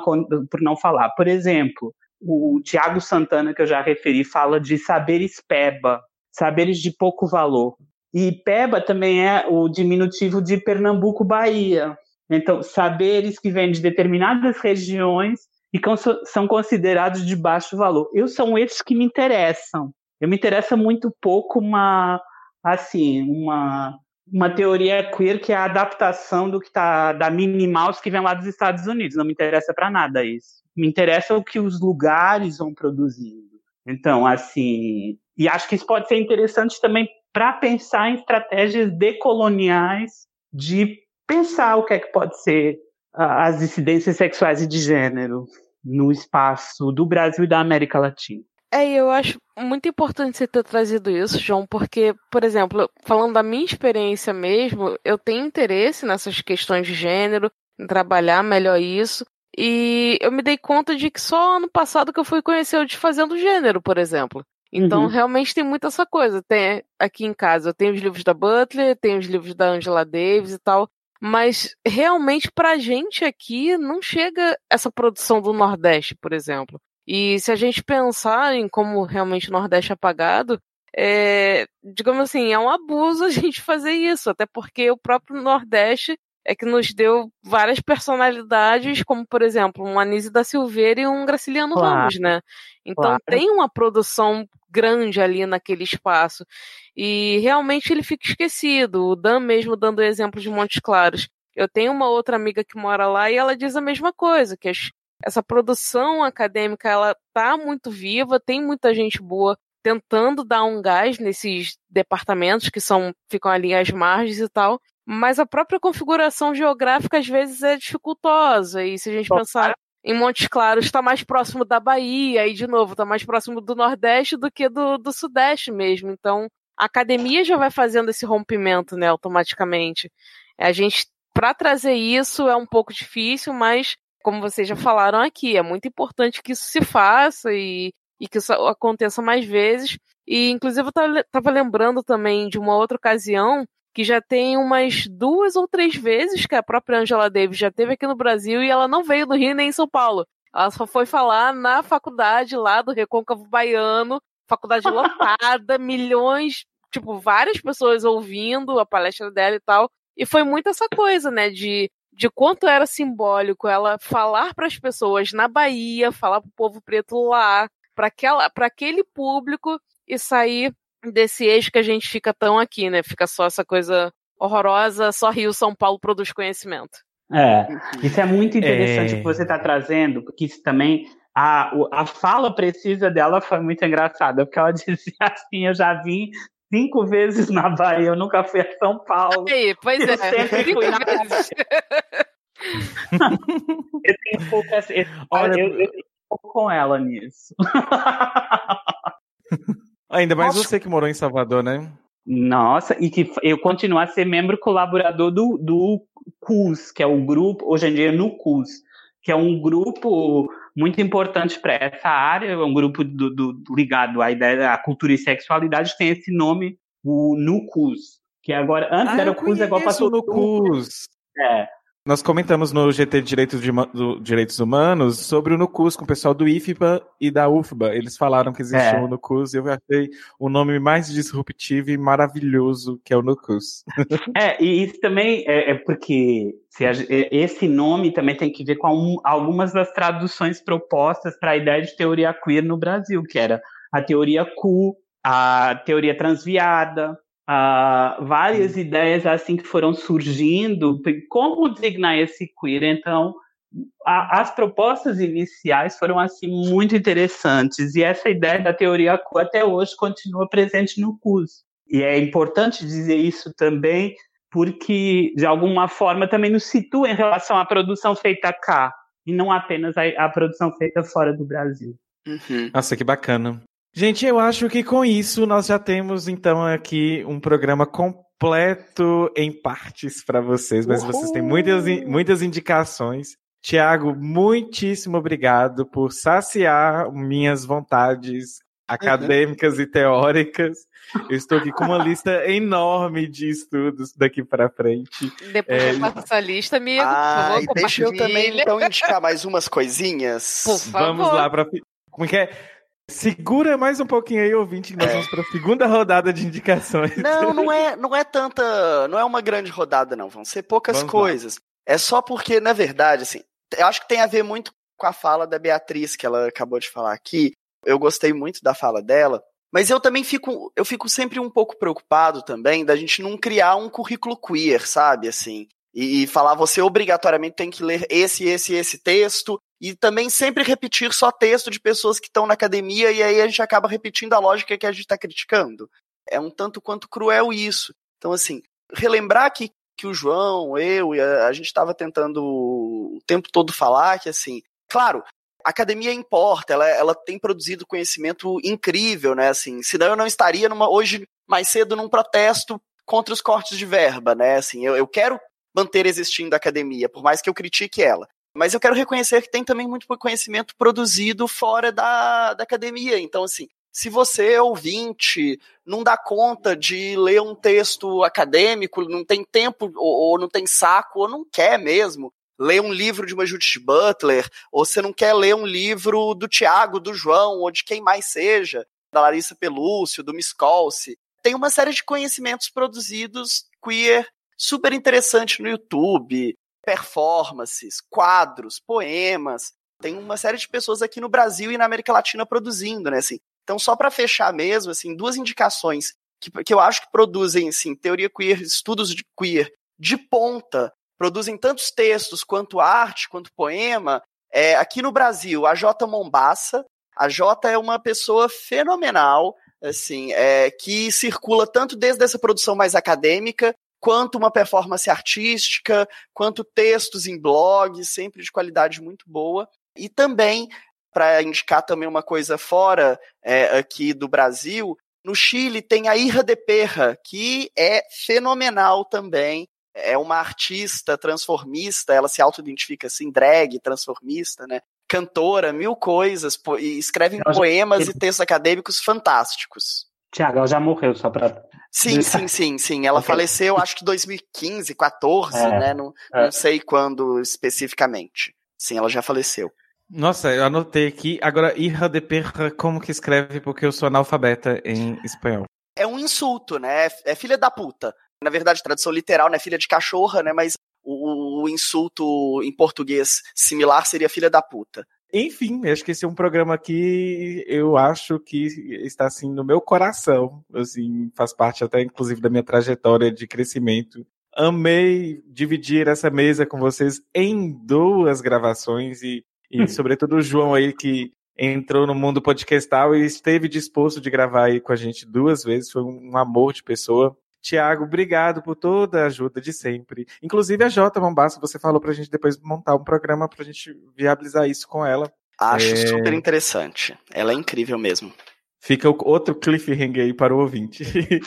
por não falar. Por exemplo, o Tiago Santana, que eu já referi, fala de saberes PEBA, saberes de pouco valor. E PEBA também é o diminutivo de Pernambuco, Bahia. Então, saberes que vêm de determinadas regiões e são considerados de baixo valor. Eu são esses que me interessam. Eu me interessa muito pouco uma assim, uma, uma teoria queer que é a adaptação do que tá da Minnie Mouse que vem lá dos Estados Unidos. Não me interessa para nada isso. Me interessa o que os lugares vão produzindo. Então, assim, e acho que isso pode ser interessante também para pensar em estratégias decoloniais de pensar o que é que pode ser as dissidências sexuais e de gênero no espaço do Brasil e da América Latina. É, eu acho muito importante você ter trazido isso, João, porque, por exemplo, falando da minha experiência mesmo, eu tenho interesse nessas questões de gênero, em trabalhar melhor isso, e eu me dei conta de que só ano passado que eu fui conhecer o Desfazendo Gênero, por exemplo. Então, uhum. realmente tem muita essa coisa. Tem aqui em casa, eu tenho os livros da Butler, tenho os livros da Angela Davis e tal, mas realmente pra gente aqui não chega essa produção do Nordeste, por exemplo. E se a gente pensar em como realmente o Nordeste é apagado, é, digamos assim, é um abuso a gente fazer isso, até porque o próprio Nordeste é que nos deu várias personalidades, como por exemplo, um Anísio da Silveira e um Graciliano claro. Ramos, né? Então claro. tem uma produção grande ali naquele espaço. E realmente ele fica esquecido. O Dan mesmo dando exemplo de Montes Claros. Eu tenho uma outra amiga que mora lá e ela diz a mesma coisa, que as essa produção acadêmica ela tá muito viva, tem muita gente boa tentando dar um gás nesses departamentos que são ficam ali às margens e tal, mas a própria configuração geográfica às vezes é dificultosa. E se a gente pensar em Montes Claros, está mais próximo da Bahia, e de novo, está mais próximo do Nordeste do que do, do Sudeste mesmo. Então, a academia já vai fazendo esse rompimento, né, automaticamente. A gente, para trazer isso, é um pouco difícil, mas como vocês já falaram aqui, é muito importante que isso se faça e, e que isso aconteça mais vezes. E, inclusive, eu estava lembrando também de uma outra ocasião que já tem umas duas ou três vezes que a própria Angela Davis já teve aqui no Brasil e ela não veio do Rio nem em São Paulo. Ela só foi falar na faculdade lá do Recôncavo Baiano, faculdade lotada, milhões, tipo, várias pessoas ouvindo a palestra dela e tal. E foi muito essa coisa, né, de, de quanto era simbólico ela falar para as pessoas na Bahia, falar para o povo preto lá, para aquele público e sair desse eixo que a gente fica tão aqui, né? Fica só essa coisa horrorosa, só Rio, São Paulo produz conhecimento. É, isso é muito interessante é... que você está trazendo, porque isso também a, a fala precisa dela foi muito engraçada, porque ela dizia assim: Eu já vim cinco vezes na Bahia, eu nunca fui a São Paulo. Aí, pois eu é, sempre fui na eu tenho um pouco essa, Olha, eu, eu, tenho um pouco com ela nisso. Ainda mais Nossa. você que morou em Salvador, né? Nossa, e que eu continuo a ser membro colaborador do, do CUS, que é o grupo, hoje em dia é no CUS, que é um grupo muito importante para essa área, é um grupo do, do, ligado à ideia à cultura e sexualidade, tem esse nome, o NUCUS, que agora, antes ah, era o CUS, agora passou o NUCUS. É, nós comentamos no GT Direitos, de, do, Direitos Humanos sobre o NUCUS com o pessoal do IFBA e da UFBA. Eles falaram que existia é. o NUCUS e eu achei o nome mais disruptivo e maravilhoso que é o NUCUS. É, e isso também é, é porque a, esse nome também tem que ver com um, algumas das traduções propostas para a ideia de teoria queer no Brasil, que era a teoria Q, a teoria transviada, uh, várias hum. ideias assim que foram surgindo, como designar esse queer. Então, a, as propostas iniciais foram assim muito interessantes e essa ideia da teoria Q até hoje continua presente no curso. E é importante dizer isso também porque de alguma forma também nos situa em relação à produção feita cá e não apenas a, a produção feita fora do Brasil. Uhum. Nossa, que bacana. Gente, eu acho que com isso nós já temos então aqui um programa completo em partes para vocês, mas Uhul. vocês têm muitas, muitas indicações. Tiago, muitíssimo obrigado por saciar minhas vontades acadêmicas uhum. e teóricas. Eu estou aqui com uma lista enorme de estudos daqui para frente. Depois é... eu faço essa lista, amigo. Ah, favor, deixa eu também então indicar mais umas coisinhas. Por favor. Vamos lá para como é que é? Segura mais um pouquinho aí, ouvinte, que nós é. vamos para a segunda rodada de indicações. Não, não é, não é tanta, não é uma grande rodada não, vão ser poucas vamos coisas. Lá. É só porque, na verdade, assim, eu acho que tem a ver muito com a fala da Beatriz que ela acabou de falar aqui. Eu gostei muito da fala dela, mas eu também fico, eu fico sempre um pouco preocupado também da gente não criar um currículo queer, sabe, assim, e, e falar você obrigatoriamente tem que ler esse, esse, esse texto e também sempre repetir só texto de pessoas que estão na academia e aí a gente acaba repetindo a lógica que a gente está criticando. É um tanto quanto cruel isso. Então, assim, relembrar que, que o João, eu e a, a gente estava tentando o tempo todo falar que, assim, claro, a academia importa, ela, ela tem produzido conhecimento incrível, né? Assim, senão eu não estaria numa, hoje mais cedo num protesto contra os cortes de verba, né? Assim, eu, eu quero manter existindo a academia, por mais que eu critique ela. Mas eu quero reconhecer que tem também muito conhecimento produzido fora da, da academia. Então, assim, se você, ouvinte, não dá conta de ler um texto acadêmico, não tem tempo, ou, ou não tem saco, ou não quer mesmo ler um livro de uma Judith Butler, ou você não quer ler um livro do Tiago, do João, ou de quem mais seja, da Larissa Pelúcio, do Miscolce. Tem uma série de conhecimentos produzidos queer super interessante no YouTube, performances, quadros, poemas. Tem uma série de pessoas aqui no Brasil e na América Latina produzindo, né? Assim. Então, só para fechar mesmo, assim, duas indicações que, que eu acho que produzem, assim, teoria queer, estudos de queer de ponta, produzem tantos textos quanto arte, quanto poema. É, aqui no Brasil, a J. Mombassa. A J é uma pessoa fenomenal, assim, é, que circula tanto desde essa produção mais acadêmica quanto uma performance artística, quanto textos em blogs, sempre de qualidade muito boa. E também, para indicar também uma coisa fora é, aqui do Brasil, no Chile tem a Irra de Perra, que é fenomenal também. É uma artista transformista, ela se auto-identifica assim, drag, transformista, né? Cantora, mil coisas, e escreve poemas e textos acadêmicos fantásticos. Tiago, ela já morreu, só pra. Sim, sim, sim, sim. Ela okay. faleceu, acho que 2015, 14, é, né? Não, é. não sei quando especificamente. Sim, ela já faleceu. Nossa, eu anotei aqui. Agora, hija de perra, como que escreve? Porque eu sou analfabeta em espanhol. É um insulto, né? É filha da puta. Na verdade, tradução literal, né? Filha de cachorra, né? Mas o, o insulto em português similar seria filha da puta. Enfim, acho que esse é um programa que eu acho que está assim no meu coração, assim, faz parte até inclusive da minha trajetória de crescimento. Amei dividir essa mesa com vocês em duas gravações e, e sobretudo o João aí que entrou no mundo podcastal e esteve disposto de gravar aí com a gente duas vezes, foi um amor de pessoa. Tiago, obrigado por toda a ajuda de sempre. Inclusive a Jota Mombassa, você falou pra gente depois montar um programa pra gente viabilizar isso com ela. Acho é... super interessante. Ela é incrível mesmo. Fica outro cliffhanger aí para o ouvinte.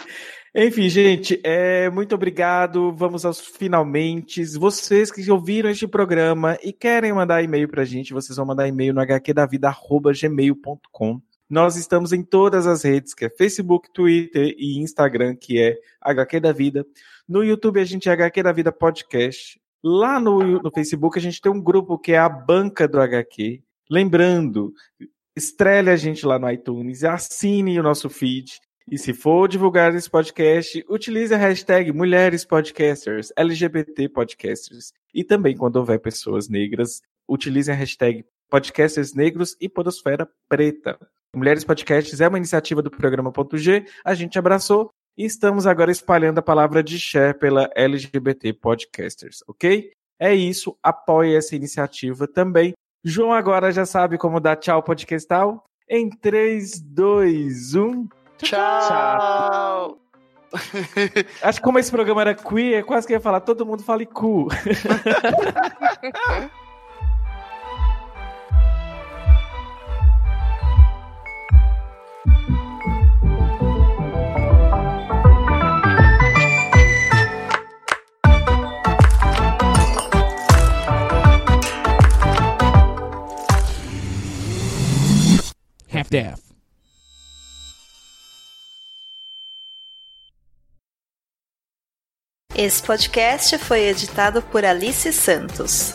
Enfim, gente, é, muito obrigado. Vamos aos finalmente. Vocês que ouviram este programa e querem mandar e-mail pra gente, vocês vão mandar e-mail no hqdavida.gmail.com. Nós estamos em todas as redes, que é Facebook, Twitter e Instagram, que é HQ da Vida. No YouTube a gente é HQ da Vida Podcast. Lá no, no Facebook a gente tem um grupo que é a Banca do HQ. Lembrando, estrele a gente lá no iTunes, assine o nosso feed. E se for divulgar esse podcast, utilize a hashtag Mulheres Podcasters, LGBT Podcasters. E também, quando houver pessoas negras, utilize a hashtag Podcasters Negros e Podosfera Preta. Mulheres Podcasts é uma iniciativa do programa Ponto G, a gente abraçou e estamos agora espalhando a palavra de share pela LGBT Podcasters, ok? É isso, apoie essa iniciativa também. João agora já sabe como dar tchau podcastal. Em 3, 2, 1. Tchau! tchau. Acho que como esse programa era queer, quase que ia falar todo mundo fale cu. half-deaf. Esse podcast foi editado por Alice Santos.